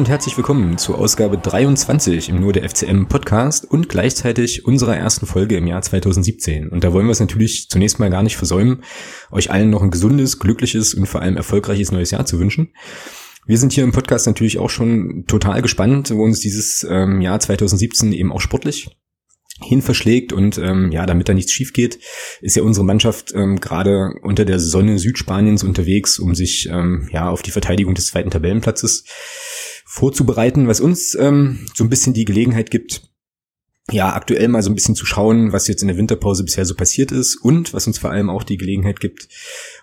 Und herzlich willkommen zur Ausgabe 23 im Nur der FCM Podcast und gleichzeitig unserer ersten Folge im Jahr 2017. Und da wollen wir es natürlich zunächst mal gar nicht versäumen, euch allen noch ein gesundes, glückliches und vor allem erfolgreiches neues Jahr zu wünschen. Wir sind hier im Podcast natürlich auch schon total gespannt, wo uns dieses ähm, Jahr 2017 eben auch sportlich hin verschlägt und ähm, ja, damit da nichts schief geht, ist ja unsere Mannschaft ähm, gerade unter der Sonne Südspaniens unterwegs, um sich ähm, ja auf die Verteidigung des zweiten Tabellenplatzes vorzubereiten, was uns ähm, so ein bisschen die Gelegenheit gibt, ja, aktuell mal so ein bisschen zu schauen, was jetzt in der Winterpause bisher so passiert ist und was uns vor allem auch die Gelegenheit gibt,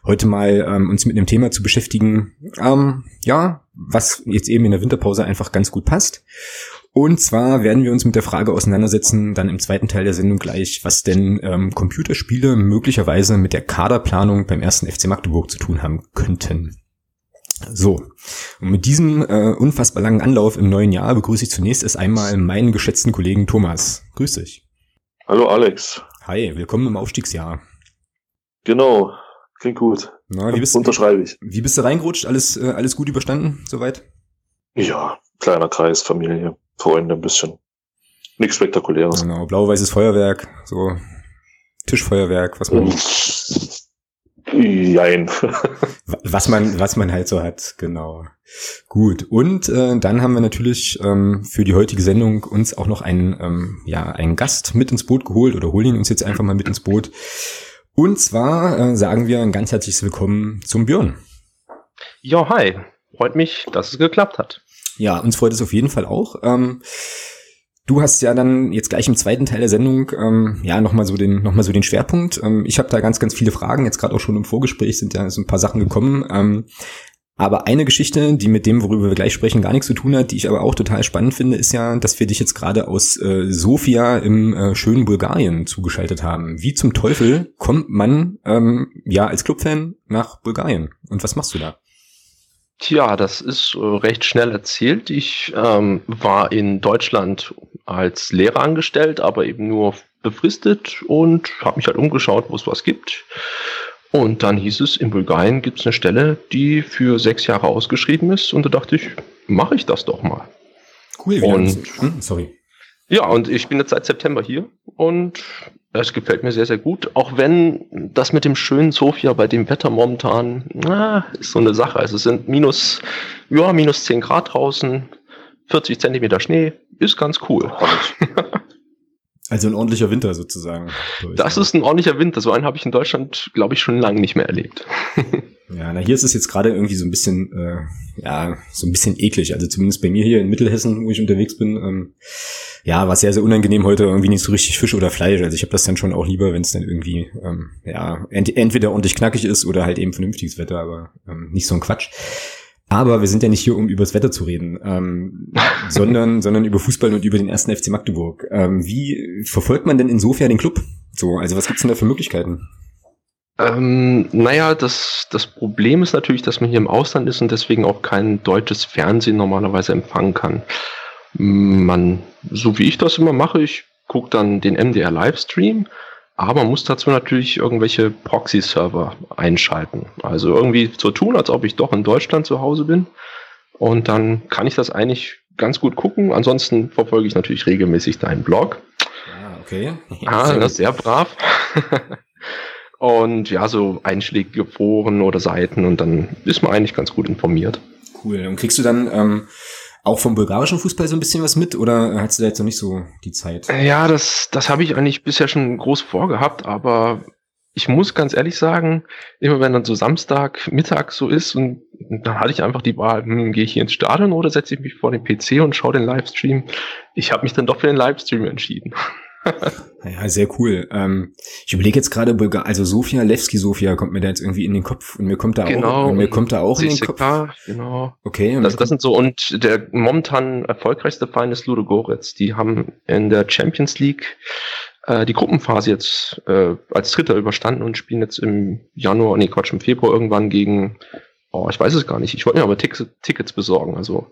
heute mal ähm, uns mit einem Thema zu beschäftigen, ähm, ja, was jetzt eben in der Winterpause einfach ganz gut passt. Und zwar werden wir uns mit der Frage auseinandersetzen, dann im zweiten Teil der Sendung gleich, was denn ähm, Computerspiele möglicherweise mit der Kaderplanung beim ersten FC Magdeburg zu tun haben könnten. So, und mit diesem äh, unfassbar langen Anlauf im neuen Jahr begrüße ich zunächst erst einmal meinen geschätzten Kollegen Thomas. Grüß dich. Hallo Alex. Hi, willkommen im Aufstiegsjahr. Genau, klingt gut. Na, wie bist, Unterschreibe ich. Wie bist du reingerutscht? Alles, äh, alles gut überstanden soweit? Ja, kleiner Kreis, Familie. Freunde ein bisschen. Nichts Spektakuläres. Genau, blau-weißes Feuerwerk, so Tischfeuerwerk, was man. Jein. was man, was man halt so hat, genau. Gut. Und äh, dann haben wir natürlich ähm, für die heutige Sendung uns auch noch einen, ähm, ja, einen Gast mit ins Boot geholt oder holen ihn uns jetzt einfach mal mit ins Boot. Und zwar äh, sagen wir ein ganz herzliches Willkommen zum Björn. Ja, hi. Freut mich, dass es geklappt hat. Ja, uns freut es auf jeden Fall auch. Ähm, du hast ja dann jetzt gleich im zweiten Teil der Sendung ähm, ja nochmal so den noch mal so den Schwerpunkt. Ähm, ich habe da ganz ganz viele Fragen. Jetzt gerade auch schon im Vorgespräch sind ja so ein paar Sachen gekommen. Ähm, aber eine Geschichte, die mit dem, worüber wir gleich sprechen, gar nichts zu tun hat, die ich aber auch total spannend finde, ist ja, dass wir dich jetzt gerade aus äh, Sofia im äh, schönen Bulgarien zugeschaltet haben. Wie zum Teufel kommt man ähm, ja als Clubfan nach Bulgarien? Und was machst du da? Tja, das ist äh, recht schnell erzählt. Ich ähm, war in Deutschland als Lehrer angestellt, aber eben nur befristet und habe mich halt umgeschaut, wo es was gibt. Und dann hieß es, in Bulgarien gibt es eine Stelle, die für sechs Jahre ausgeschrieben ist. Und da dachte ich, mache ich das doch mal. Cool, und, hm, sorry. Ja, und ich bin jetzt seit September hier und es gefällt mir sehr, sehr gut. Auch wenn das mit dem schönen Sofia bei dem Wetter momentan, na, ist so eine Sache. Also es sind minus, ja, minus 10 Grad draußen, 40 Zentimeter Schnee, ist ganz cool. Also ein ordentlicher Winter sozusagen. Das ist ein ordentlicher Winter. So einen habe ich in Deutschland, glaube ich, schon lange nicht mehr erlebt. Ja, na hier ist es jetzt gerade irgendwie so ein bisschen, äh, ja, so ein bisschen eklig. Also zumindest bei mir hier in Mittelhessen, wo ich unterwegs bin, ähm, ja, war sehr, sehr unangenehm heute irgendwie nicht so richtig Fisch oder Fleisch. Also ich habe das dann schon auch lieber, wenn es dann irgendwie, ähm, ja, ent entweder ordentlich knackig ist oder halt eben vernünftiges Wetter, aber ähm, nicht so ein Quatsch. Aber wir sind ja nicht hier, um über das Wetter zu reden, ähm, sondern, sondern über Fußball und über den ersten FC Magdeburg. Ähm, wie verfolgt man denn insofern den Club? So, also was gibt's denn da für Möglichkeiten? Ähm, naja, das, das Problem ist natürlich, dass man hier im Ausland ist und deswegen auch kein deutsches Fernsehen normalerweise empfangen kann. Man, so wie ich das immer mache, ich gucke dann den MDR Livestream, aber man muss dazu natürlich irgendwelche Proxy-Server einschalten. Also irgendwie so tun, als ob ich doch in Deutschland zu Hause bin. Und dann kann ich das eigentlich ganz gut gucken. Ansonsten verfolge ich natürlich regelmäßig deinen Blog. Ah, okay. Ah, das ist sehr brav. Und ja, so einschlägige Foren oder Seiten und dann ist man eigentlich ganz gut informiert. Cool. Und kriegst du dann ähm, auch vom bulgarischen Fußball so ein bisschen was mit oder hast du da jetzt noch nicht so die Zeit? Ja, das, das habe ich eigentlich bisher schon groß vorgehabt, aber ich muss ganz ehrlich sagen, immer wenn dann so Samstag Mittag so ist und dann hatte ich einfach die Wahl, hm, gehe ich hier ins Stadion oder setze ich mich vor den PC und schaue den Livestream. Ich habe mich dann doch für den Livestream entschieden. Ja, sehr cool. Ähm, ich überlege jetzt gerade, also Sofia, Levski Sofia kommt mir da jetzt irgendwie in den Kopf und mir kommt da genau, auch, und mir kommt da auch in den Kopf. Genau. Okay. Das, das sind so und der momentan erfolgreichste Verein ist Ludo Goretz. Die haben in der Champions League äh, die Gruppenphase jetzt äh, als Dritter überstanden und spielen jetzt im Januar, nee Quatsch, im Februar irgendwann gegen, oh, ich weiß es gar nicht. Ich wollte mir aber Tickets, Tickets besorgen. Also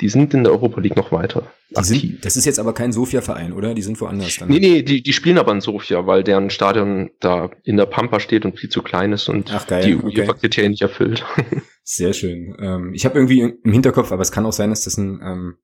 die sind in der Europa League noch weiter. Sind, das ist jetzt aber kein Sofia-Verein, oder? Die sind woanders dann. Nee, nee, die, die spielen aber in Sofia, weil deren Stadion da in der Pampa steht und viel zu klein ist und Ach, geil. die UEFA-Kriterien nicht erfüllt. Sehr schön. Ähm, ich habe irgendwie im Hinterkopf, aber es kann auch sein, dass das ein, ähm,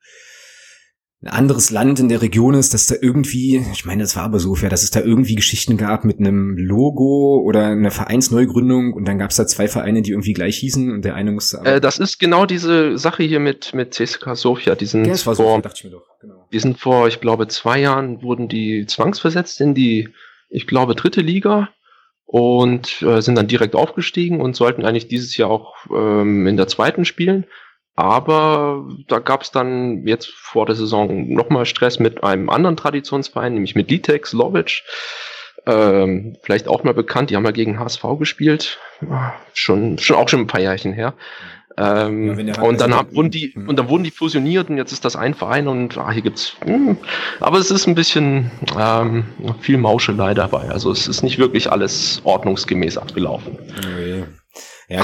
ein anderes Land in der Region ist, dass da irgendwie, ich meine, das war aber so fair, dass es da irgendwie Geschichten gab mit einem Logo oder einer Vereinsneugründung und dann gab es da zwei Vereine, die irgendwie gleich hießen und der eine musste aber äh, Das ist genau diese Sache hier mit, mit CSKA Sofia. Die sind, ja, vor, Sofia, dachte ich mir doch. Genau. die sind vor, ich glaube, zwei Jahren wurden die zwangsversetzt in die, ich glaube, dritte Liga und äh, sind dann direkt aufgestiegen und sollten eigentlich dieses Jahr auch ähm, in der zweiten spielen. Aber da gab es dann jetzt vor der Saison nochmal Stress mit einem anderen Traditionsverein, nämlich mit Litex Lovic. Ähm, vielleicht auch mal bekannt, die haben ja gegen HSV gespielt. Schon, schon auch schon ein paar Jährchen her. Ähm, ja, und dann haben, wurden die hm. und dann wurden die fusioniert und jetzt ist das ein Verein und ah, hier gibt's. Mh, hm, aber es ist ein bisschen ähm, viel Mauschelei dabei. Also es ist nicht wirklich alles ordnungsgemäß abgelaufen. Okay. Ja,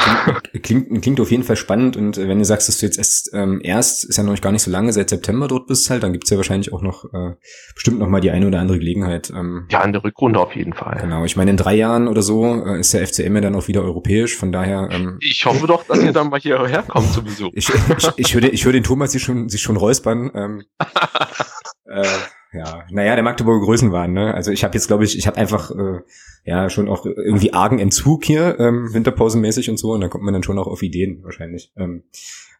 klingt, klingt, klingt auf jeden Fall spannend und äh, wenn du sagst, dass du jetzt erst, ähm, erst ist ja noch gar nicht so lange, seit September dort bist halt, dann gibt's ja wahrscheinlich auch noch äh, bestimmt noch mal die eine oder andere Gelegenheit. Ähm, ja, in der Rückrunde auf jeden Fall. Genau, ich meine, in drei Jahren oder so äh, ist der FCM ja dann auch wieder europäisch, von daher. Ähm, ich hoffe doch, dass ihr dann mal hierher kommt zu Besuch. ich, ich, ich, höre, ich höre den Thomas sich schon, sich schon räuspern. Ähm, äh, ja, naja, der Magdeburger Größenwahn, ne? Also ich habe jetzt, glaube ich, ich habe einfach äh, ja schon auch irgendwie argen Entzug hier, ähm, Winterpausenmäßig und so, und da kommt man dann schon auch auf Ideen wahrscheinlich. Ähm,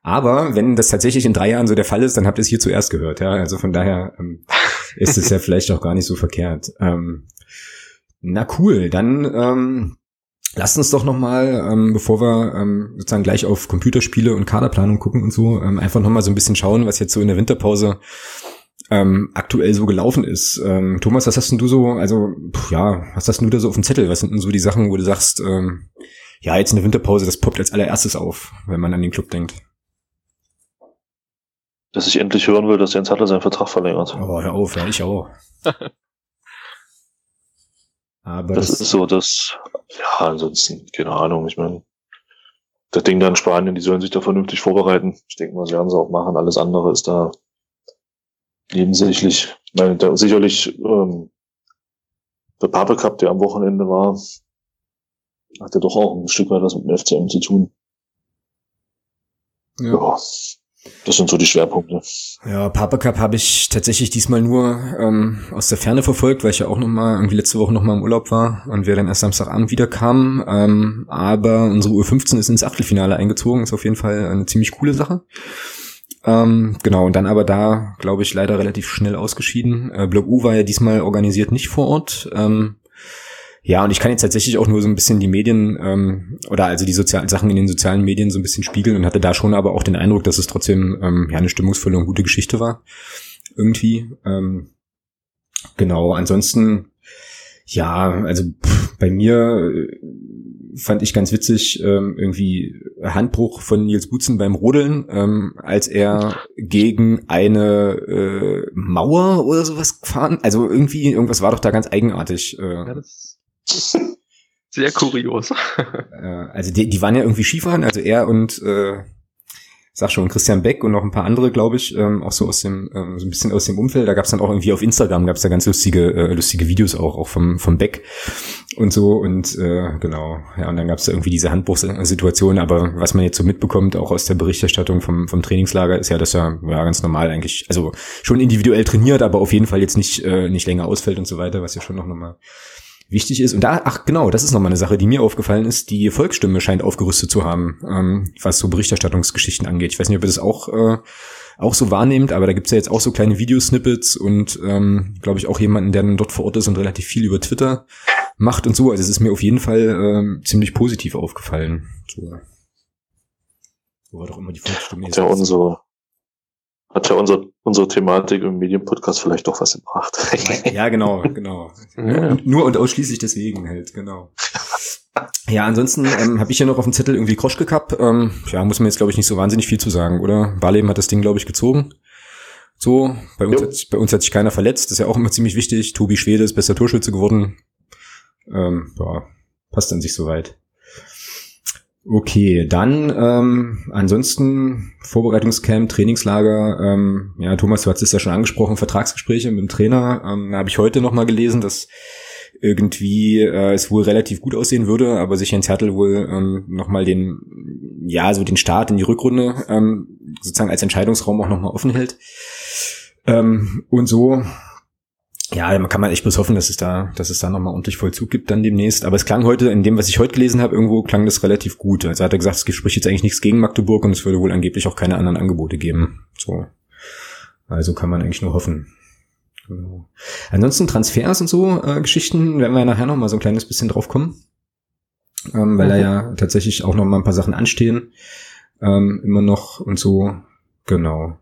aber wenn das tatsächlich in drei Jahren so der Fall ist, dann habt ihr es hier zuerst gehört, ja. Also von daher ähm, ist es ja vielleicht auch gar nicht so verkehrt. Ähm, na cool, dann ähm, Lasst uns doch nochmal, ähm, bevor wir ähm, sozusagen gleich auf Computerspiele und Kaderplanung gucken und so, ähm, einfach nochmal so ein bisschen schauen, was jetzt so in der Winterpause ähm, aktuell so gelaufen ist. Ähm, Thomas, was hast denn du so, also pff, ja, was hast denn du da so auf dem Zettel? Was sind denn so die Sachen, wo du sagst, ähm, ja, jetzt in der Winterpause, das poppt als allererstes auf, wenn man an den Club denkt? Dass ich endlich hören will, dass Jens Hattler seinen Vertrag verlängert. Oh, hör auf, ja, ich auch. Aber das, das, ist so, dass, ja, ansonsten, keine Ahnung, ich meine, das Ding da in Spanien, die sollen sich da vernünftig vorbereiten. Ich denke mal, sie werden es auch machen. Alles andere ist da nebensächlich. Ich meine, da sicherlich ähm, der Pape Cup, der am Wochenende war, hat ja doch auch ein Stück weit was mit dem FCM zu tun. Ja. ja. Das sind so die Schwerpunkte. Ja, Papa Cup habe ich tatsächlich diesmal nur ähm, aus der Ferne verfolgt, weil ich ja auch noch mal irgendwie letzte Woche noch mal im Urlaub war und wir dann erst Samstagabend wieder kamen. Ähm, aber unsere U15 ist ins Achtelfinale eingezogen, ist auf jeden Fall eine ziemlich coole Sache. Ähm, genau, und dann aber da, glaube ich, leider relativ schnell ausgeschieden. Äh, Block U war ja diesmal organisiert nicht vor Ort. Ähm, ja, und ich kann jetzt tatsächlich auch nur so ein bisschen die Medien ähm, oder also die sozialen Sachen in den sozialen Medien so ein bisschen spiegeln und hatte da schon aber auch den Eindruck, dass es trotzdem ähm, ja eine stimmungsvolle und gute Geschichte war. Irgendwie. Ähm, genau, ansonsten, ja, also pff, bei mir äh, fand ich ganz witzig, ähm, irgendwie Handbruch von Nils Butzen beim Rodeln, ähm, als er gegen eine äh, Mauer oder sowas gefahren. Also irgendwie, irgendwas war doch da ganz eigenartig. Äh, ja, sehr kurios. äh, also die, die waren ja irgendwie Skifahren, also er und äh, sag schon, Christian Beck und noch ein paar andere, glaube ich, ähm, auch so aus dem, ähm, so ein bisschen aus dem Umfeld. Da gab es dann auch irgendwie auf Instagram, gab es da ganz lustige, äh, lustige Videos auch, auch vom, vom Beck und so. Und äh, genau, ja, und dann gab es da irgendwie diese Handbruchssituation, aber was man jetzt so mitbekommt, auch aus der Berichterstattung vom, vom Trainingslager, ist ja, dass er ja ganz normal eigentlich, also schon individuell trainiert, aber auf jeden Fall jetzt nicht, äh, nicht länger ausfällt und so weiter, was ja schon noch nochmal wichtig ist. Und da, ach genau, das ist nochmal eine Sache, die mir aufgefallen ist. Die Volksstimme scheint aufgerüstet zu haben, ähm, was so Berichterstattungsgeschichten angeht. Ich weiß nicht, ob ihr das auch, äh, auch so wahrnehmt, aber da gibt's ja jetzt auch so kleine Videosnippets und ähm, glaube ich auch jemanden, der dann dort vor Ort ist und relativ viel über Twitter macht und so. Also es ist mir auf jeden Fall äh, ziemlich positiv aufgefallen. So. Wo war doch immer die Volksstimme? Ja, unsere hat ja unser, unsere Thematik im Medienpodcast vielleicht doch was gebracht. ja, genau, genau. Ja. Nur und ausschließlich deswegen halt, genau. Ja, ansonsten ähm, habe ich ja noch auf dem Zettel irgendwie Kroschke Cup. Ähm, ja, muss man jetzt, glaube ich, nicht so wahnsinnig viel zu sagen, oder? Barleben hat das Ding, glaube ich, gezogen. So, bei uns, hat, bei uns hat sich keiner verletzt. Das ist ja auch immer ziemlich wichtig. Tobi Schwede ist bester Torschütze geworden. Ähm, ja, passt an sich soweit. Okay, dann ähm, ansonsten Vorbereitungscamp, Trainingslager. Ähm, ja, Thomas, du hast es ja schon angesprochen, Vertragsgespräche mit dem Trainer. Ähm, da habe ich heute noch mal gelesen, dass irgendwie äh, es wohl relativ gut aussehen würde, aber sich Jens Hertel wohl ähm, nochmal den, ja, so den Start in die Rückrunde ähm, sozusagen als Entscheidungsraum auch nochmal offen hält. Ähm, und so, ja, man kann man echt bloß hoffen, dass es da, dass es da nochmal ordentlich Vollzug gibt dann demnächst. Aber es klang heute, in dem, was ich heute gelesen habe, irgendwo klang das relativ gut. Also hat er gesagt, es spricht jetzt eigentlich nichts gegen Magdeburg und es würde wohl angeblich auch keine anderen Angebote geben. So. Also kann man eigentlich nur hoffen. Genau. Ansonsten Transfers und so äh, Geschichten werden wir nachher noch mal so ein kleines bisschen drauf kommen, ähm, weil mhm. da ja tatsächlich auch noch mal ein paar Sachen anstehen, ähm, immer noch und so. Genau.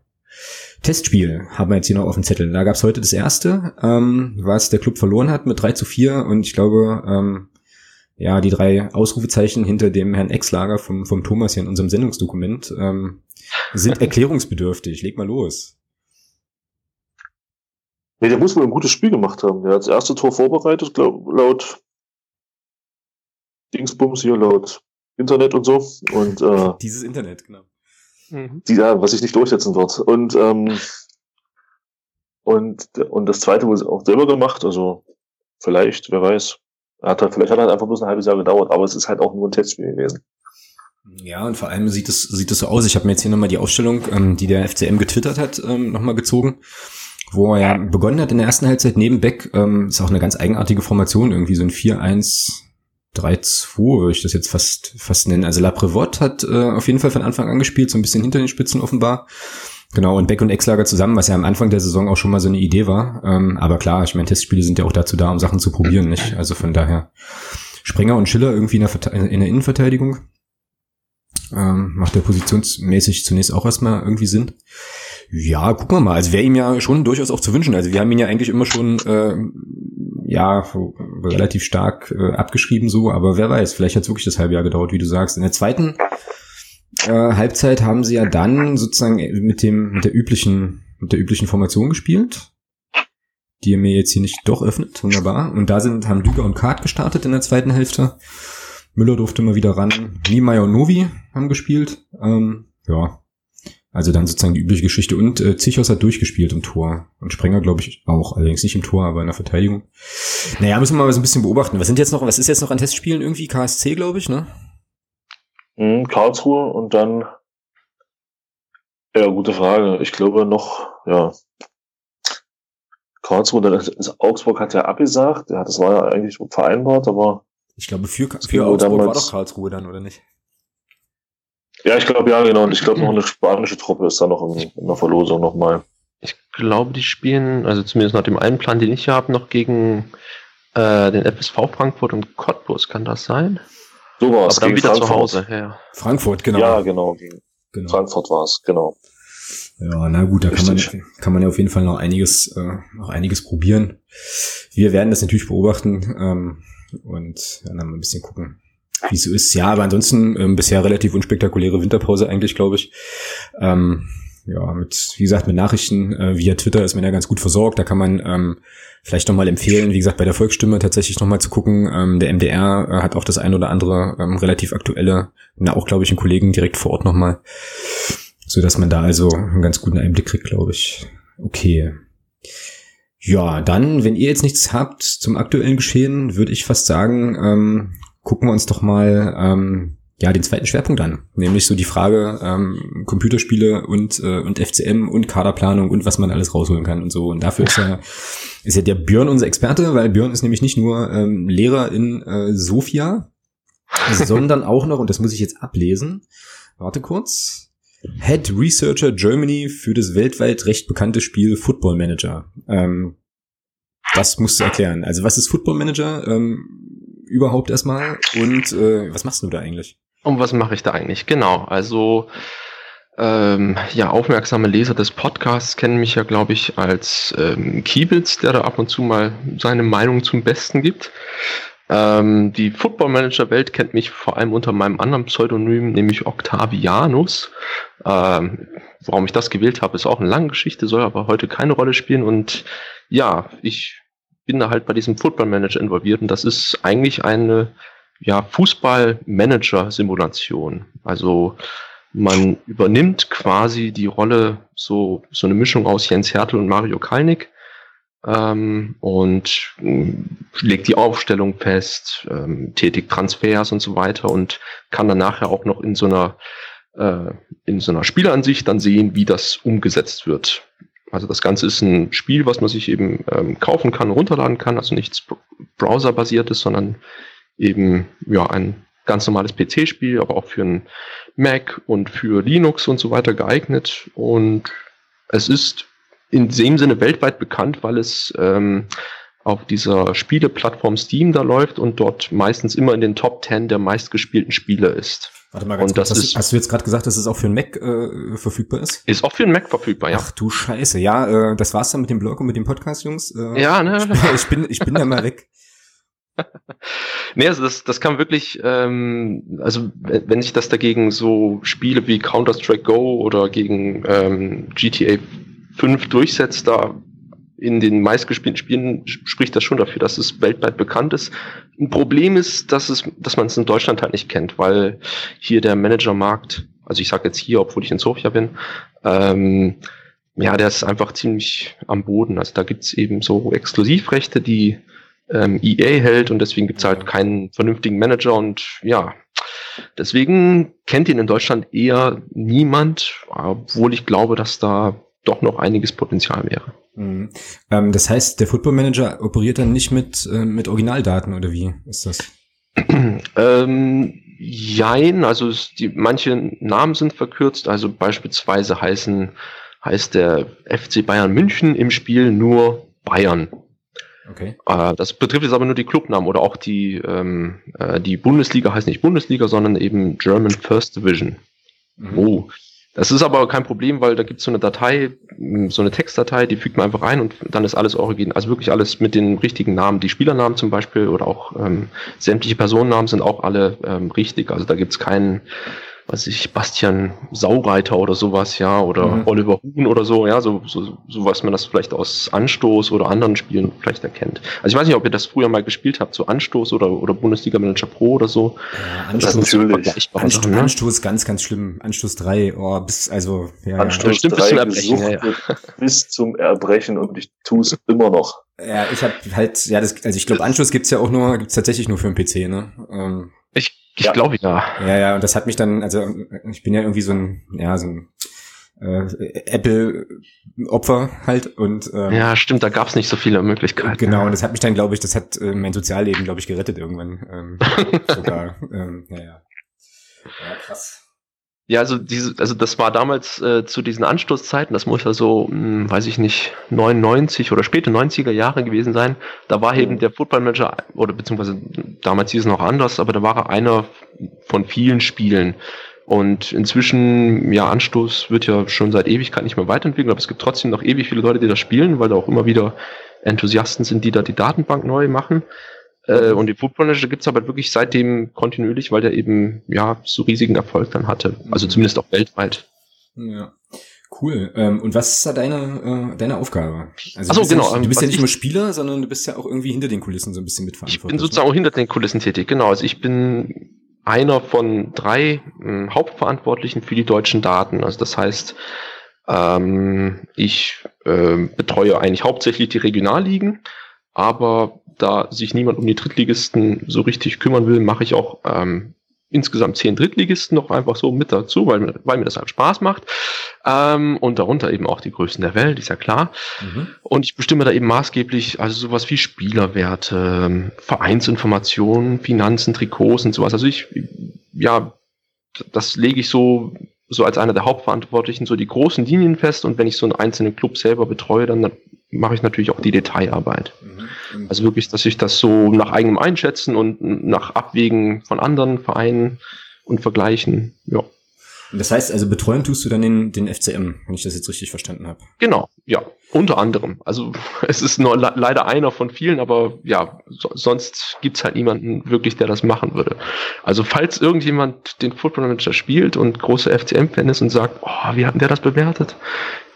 Testspiel haben wir jetzt hier noch auf dem Zettel. Da gab es heute das erste, ähm, was der Club verloren hat mit 3 zu 4 und ich glaube, ähm, ja, die drei Ausrufezeichen hinter dem Herrn Exlager vom, vom Thomas hier in unserem Sendungsdokument ähm, sind erklärungsbedürftig. Leg mal los. Nee, der muss wohl ein gutes Spiel gemacht haben. Der hat das erste Tor vorbereitet, glaub, laut Dingsbums hier, laut Internet und so. Und, äh, Dieses Internet, genau. Mhm. Die, ja, was sich nicht durchsetzen wird. Und, ähm, und, und das zweite wurde auch selber gemacht, also vielleicht, wer weiß. Hat halt, vielleicht hat er halt einfach bloß ein halbes Jahr gedauert, aber es ist halt auch nur ein Testspiel gewesen. Ja, und vor allem sieht es sieht es so aus. Ich habe mir jetzt hier nochmal die Ausstellung, ähm, die der FCM getwittert hat, ähm, nochmal gezogen wo er ja begonnen hat in der ersten Halbzeit neben Beck, ähm, ist auch eine ganz eigenartige Formation, irgendwie so ein 4-1 3-2 würde ich das jetzt fast fast nennen. Also La Prévotte hat äh, auf jeden Fall von Anfang an gespielt, so ein bisschen hinter den Spitzen offenbar. Genau, und Beck und Exlager zusammen, was ja am Anfang der Saison auch schon mal so eine Idee war. Ähm, aber klar, ich meine, Testspiele sind ja auch dazu da, um Sachen zu probieren, nicht? Also von daher Springer und Schiller irgendwie in der, in der Innenverteidigung. Ähm, macht der positionsmäßig zunächst auch erstmal irgendwie Sinn. Ja, gucken wir mal. Also wäre ihm ja schon durchaus auch zu wünschen. Also wir haben ihn ja eigentlich immer schon äh, ja relativ stark äh, abgeschrieben so, aber wer weiß, vielleicht hat es wirklich das halbe Jahr gedauert, wie du sagst. In der zweiten äh, Halbzeit haben sie ja dann sozusagen mit dem mit der üblichen mit der üblichen Formation gespielt, die er mir jetzt hier nicht doch öffnet. Wunderbar. Und da sind haben Düger und Kart gestartet in der zweiten Hälfte. Müller durfte mal wieder ran. Niemeyer und Novi haben gespielt. Ähm, ja, also dann sozusagen die übliche Geschichte. Und äh, Zichos hat durchgespielt im Tor. Und Sprenger, glaube ich, auch. Allerdings nicht im Tor, aber in der Verteidigung. Naja, müssen wir mal so ein bisschen beobachten. Was sind jetzt noch, was ist jetzt noch an Testspielen irgendwie? KSC, glaube ich, ne? Mhm, Karlsruhe und dann ja, gute Frage. Ich glaube noch, ja. Karlsruhe, dann ist, Augsburg hat ja abgesagt. Ja, das war ja eigentlich vereinbart, aber. Ich glaube, für, für Augsburg war doch Karlsruhe dann, oder nicht? Ja, ich glaube, ja, genau. Und ich glaube, noch eine spanische Truppe ist da noch in, in der Verlosung nochmal. Ich glaube, die spielen, also zumindest nach dem einen Plan, den ich hier habe, noch gegen äh, den FSV Frankfurt und Cottbus, kann das sein? So war es. Aber dann wieder Frankfurt. zu Hause, ja. Frankfurt, genau. Ja, genau. genau. Frankfurt war es, genau. Ja, na gut, da kann man, kann man ja auf jeden Fall noch einiges, äh, noch einiges probieren. Wir werden das natürlich beobachten ähm, und dann mal ein bisschen gucken, wie es so ist. Ja, aber ansonsten ähm, bisher relativ unspektakuläre Winterpause eigentlich, glaube ich. Ähm, ja, mit, wie gesagt, mit Nachrichten äh, via Twitter ist man ja ganz gut versorgt. Da kann man ähm, vielleicht nochmal empfehlen, wie gesagt, bei der Volksstimme tatsächlich nochmal zu gucken. Ähm, der MDR äh, hat auch das ein oder andere ähm, relativ aktuelle, na, auch, glaube ich, einen Kollegen direkt vor Ort nochmal. So dass man da also einen ganz guten Einblick kriegt, glaube ich. Okay. Ja, dann, wenn ihr jetzt nichts habt zum aktuellen Geschehen, würde ich fast sagen, ähm, gucken wir uns doch mal ähm, ja den zweiten Schwerpunkt an, nämlich so die Frage ähm, Computerspiele und äh, und FCM und Kaderplanung und was man alles rausholen kann und so. Und dafür ist ja ist ja der Björn unser Experte, weil Björn ist nämlich nicht nur ähm, Lehrer in äh, Sofia, sondern auch noch und das muss ich jetzt ablesen. Warte kurz. Head Researcher Germany für das weltweit recht bekannte Spiel Football Manager. Ähm, das musst du erklären. Also was ist Football Manager? Ähm, überhaupt erstmal und äh, was machst du da eigentlich? Und was mache ich da eigentlich? Genau, also ähm, ja, aufmerksame Leser des Podcasts kennen mich ja, glaube ich, als ähm, Kiebitz, der da ab und zu mal seine Meinung zum Besten gibt. Ähm, die Football Manager Welt kennt mich vor allem unter meinem anderen Pseudonym, nämlich Octavianus. Ähm, warum ich das gewählt habe, ist auch eine lange Geschichte, soll aber heute keine Rolle spielen. Und ja, ich bin da halt bei diesem Football Manager involviert und das ist eigentlich eine ja, Fußball-Manager-Simulation. Also man übernimmt quasi die Rolle, so, so eine Mischung aus Jens Hertel und Mario Kalnick. ähm, und äh, legt die Aufstellung fest, ähm, tätigt Transfers und so weiter und kann dann nachher auch noch in so einer äh, in so einer Spielansicht dann sehen, wie das umgesetzt wird. Also das Ganze ist ein Spiel, was man sich eben ähm, kaufen kann, runterladen kann, also nichts browserbasiertes, sondern eben ja ein ganz normales PC-Spiel, aber auch für einen Mac und für Linux und so weiter geeignet. Und es ist in dem Sinne weltweit bekannt, weil es ähm, auf dieser Spieleplattform Steam da läuft und dort meistens immer in den Top 10 der meistgespielten Spiele ist. Warte mal ganz und kurz, das ist, hast du jetzt gerade gesagt, dass es auch für einen Mac äh, verfügbar ist? Ist auch für einen Mac verfügbar, ja. Ach du Scheiße, ja, äh, das war's dann mit dem Blog und mit dem Podcast, Jungs. Äh, ja, ne? Ich bin, ich bin da mal weg. nee, also das, das kann wirklich, ähm, also wenn sich das dagegen so Spiele wie Counter-Strike Go oder gegen ähm, GTA 5 durchsetzt, da in den meistgespielten Spielen spricht das schon dafür, dass es weltweit bekannt ist. Ein Problem ist, dass es, dass man es in Deutschland halt nicht kennt, weil hier der Managermarkt, also ich sage jetzt hier, obwohl ich in Sofia bin, ähm, ja, der ist einfach ziemlich am Boden. Also da gibt's eben so Exklusivrechte, die ähm, EA hält und deswegen gibt's halt keinen vernünftigen Manager und ja, deswegen kennt ihn in Deutschland eher niemand, obwohl ich glaube, dass da doch noch einiges Potenzial wäre. Mhm. Ähm, das heißt, der Football Manager operiert dann nicht mit, äh, mit Originaldaten oder wie ist das? ähm, jein, also es, die, manche Namen sind verkürzt, also beispielsweise heißen, heißt der FC Bayern München im Spiel nur Bayern. Okay. Äh, das betrifft jetzt aber nur die Clubnamen oder auch die, ähm, äh, die Bundesliga heißt nicht Bundesliga, sondern eben German First Division. Mhm. Oh, das ist aber kein Problem, weil da gibt es so eine Datei, so eine Textdatei, die fügt man einfach ein und dann ist alles original. Also wirklich alles mit den richtigen Namen. Die Spielernamen zum Beispiel oder auch ähm, sämtliche Personennamen sind auch alle ähm, richtig. Also da gibt es keinen weiß ich, Bastian Saureiter oder sowas, ja, oder mhm. Oliver Huhn oder so, ja, so, so, so was man das vielleicht aus Anstoß oder anderen Spielen vielleicht erkennt. Also ich weiß nicht, ob ihr das früher mal gespielt habt, so Anstoß oder, oder Bundesliga Manager Pro oder so. Ja, Anstoß, das ist natürlich. Anstoß, ne? Anstoß ganz, ganz schlimm. Anstoß 3, oh, bis, also, ja. Anstoß ja. 3 bis zum Erbrechen, ja, ja. bis zum Erbrechen und ich tue es immer noch. Ja, ich habe halt, ja, das, also ich glaube, Anschluss gibt's ja auch nur, gibt's tatsächlich nur für den PC, ne? Ähm, ich ich ja. glaube ja. Ja, ja, und das hat mich dann, also ich bin ja irgendwie so ein, ja, so ein äh, Apple-Opfer halt und ähm, ja, stimmt, da gab's nicht so viele Möglichkeiten. Genau, und das hat mich dann, glaube ich, das hat äh, mein Sozialleben, glaube ich, gerettet irgendwann. Ähm, sogar, ähm, ja, ja. Ja, krass. Ja, also diese, also das war damals äh, zu diesen Anstoßzeiten, das muss ja so, mh, hm, weiß ich nicht, 99 oder späte 90er Jahre gewesen sein. Da war eben der Football Manager, oder beziehungsweise damals hieß es noch anders, aber da war er einer von vielen Spielen. Und inzwischen, ja, Anstoß wird ja schon seit Ewigkeit nicht mehr weiterentwickelt, aber es gibt trotzdem noch ewig viele Leute, die das spielen, weil da auch immer wieder Enthusiasten sind, die da die Datenbank neu machen. Äh, und den Football Manager gibt's aber wirklich seitdem kontinuierlich, weil der eben ja so riesigen Erfolg dann hatte. Also mhm. zumindest auch weltweit. Ja. Cool. Ähm, und was ist da deine, äh, deine Aufgabe? Also so, genau. Ja, du bist ja nicht nur Spieler, sondern du bist ja auch irgendwie hinter den Kulissen so ein bisschen mitverantwortlich. Ich bin sozusagen auch hinter den Kulissen tätig, genau. Also ich bin einer von drei äh, Hauptverantwortlichen für die deutschen Daten. Also das heißt, ähm, ich äh, betreue eigentlich hauptsächlich die Regionalligen, aber da sich niemand um die Drittligisten so richtig kümmern will, mache ich auch ähm, insgesamt zehn Drittligisten noch einfach so mit dazu, weil, weil mir das halt Spaß macht. Ähm, und darunter eben auch die größten der Welt, ist ja klar. Mhm. Und ich bestimme da eben maßgeblich, also sowas wie Spielerwerte, Vereinsinformationen, Finanzen, Trikots und sowas. Also ich, ja, das lege ich so so als einer der Hauptverantwortlichen so die großen Linien fest und wenn ich so einen einzelnen Club selber betreue, dann mache ich natürlich auch die Detailarbeit. Mhm. Also wirklich, dass ich das so nach eigenem Einschätzen und nach Abwägen von anderen Vereinen und Vergleichen, ja. Das heißt also, betreuen tust du dann den, den FCM, wenn ich das jetzt richtig verstanden habe. Genau, ja, unter anderem. Also es ist nur le leider einer von vielen, aber ja, so, sonst gibt's halt niemanden wirklich, der das machen würde. Also falls irgendjemand den Football Manager spielt und große FCM-Fan ist und sagt, oh, wie hat denn der das bewertet?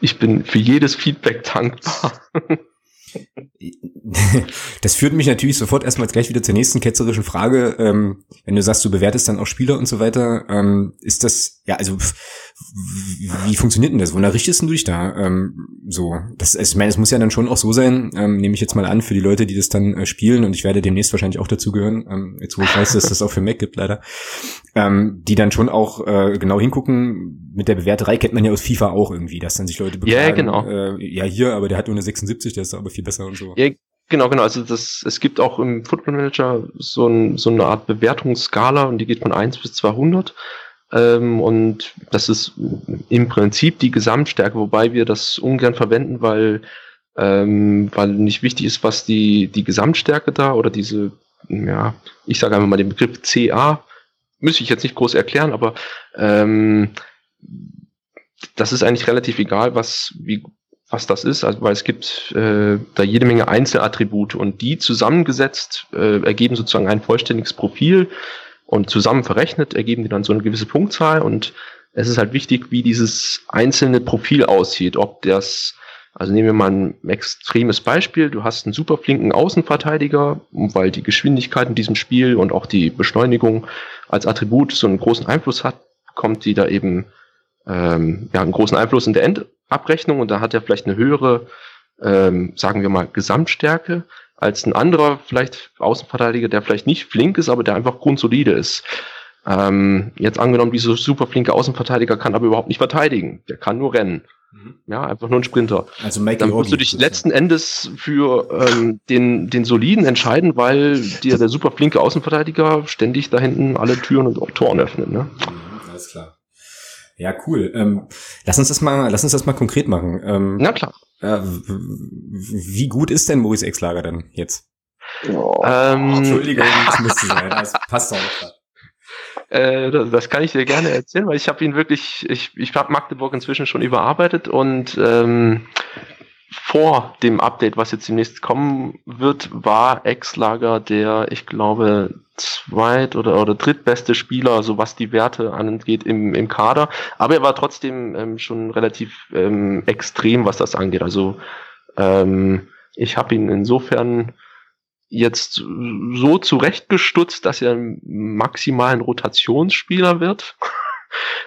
Ich bin für jedes Feedback dankbar. Das führt mich natürlich sofort erstmal gleich wieder zur nächsten ketzerischen Frage. Ähm, wenn du sagst, du bewertest dann auch Spieler und so weiter, ähm, ist das ja, also wie funktioniert denn das? Wonach richtest du dich da? Ähm, so, das, ich meine, es muss ja dann schon auch so sein, ähm, nehme ich jetzt mal an, für die Leute, die das dann äh, spielen, und ich werde demnächst wahrscheinlich auch dazugehören, ähm, jetzt wo ich weiß, dass das auch für Mac gibt, leider, ähm, die dann schon auch äh, genau hingucken. Mit der Bewerterei kennt man ja aus FIFA auch irgendwie, dass dann sich Leute beklagen, ja, genau. äh, ja hier, aber der hat nur eine 76, der ist aber viel besser und so. Ja, Genau, genau. Also das, es gibt auch im Football Manager so, ein, so eine Art Bewertungsskala und die geht von 1 bis 200. Ähm, und das ist im Prinzip die Gesamtstärke, wobei wir das ungern verwenden, weil, ähm, weil nicht wichtig ist, was die, die Gesamtstärke da oder diese, ja, ich sage einfach mal den Begriff CA, müsste ich jetzt nicht groß erklären, aber ähm, das ist eigentlich relativ egal, was, wie, was das ist, also weil es gibt äh, da jede Menge Einzelattribute und die zusammengesetzt äh, ergeben sozusagen ein vollständiges Profil und zusammen verrechnet ergeben die dann so eine gewisse Punktzahl. Und es ist halt wichtig, wie dieses einzelne Profil aussieht, ob das also nehmen wir mal ein extremes Beispiel. Du hast einen super flinken Außenverteidiger, weil die Geschwindigkeit in diesem Spiel und auch die Beschleunigung als Attribut so einen großen Einfluss hat, kommt die da eben ähm, ja, einen großen Einfluss in der Endabrechnung. Und da hat er vielleicht eine höhere, ähm, sagen wir mal, Gesamtstärke als ein anderer vielleicht Außenverteidiger, der vielleicht nicht flink ist, aber der einfach grundsolide ist. Ähm, jetzt angenommen, dieser super flinke Außenverteidiger kann aber überhaupt nicht verteidigen. Der kann nur rennen. Mhm. Ja, einfach nur ein Sprinter. Also Mikey Dann musst du dich letzten Endes für ähm, den, den Soliden entscheiden, weil dir der super flinke Außenverteidiger ständig da hinten alle Türen und auch Toren öffnet. Ne? Mhm, alles klar. Ja, cool. Ähm, lass uns das mal, lass uns das mal konkret machen. Ähm, Na klar. Äh, wie gut ist denn Maurice Exlager dann jetzt? Oh, ähm, Entschuldigung, das müsste sein. Das passt auch gerade. Äh, das, das, kann ich dir gerne erzählen, weil ich habe ihn wirklich, ich, ich habe Magdeburg inzwischen schon überarbeitet und ähm, vor dem Update, was jetzt demnächst kommen wird, war Ex-Lager der, ich glaube, zweit- oder, oder drittbeste Spieler, so was die Werte angeht im, im Kader. Aber er war trotzdem ähm, schon relativ ähm, extrem, was das angeht. Also ähm, ich habe ihn insofern jetzt so zurechtgestutzt, dass er maximal ein Rotationsspieler wird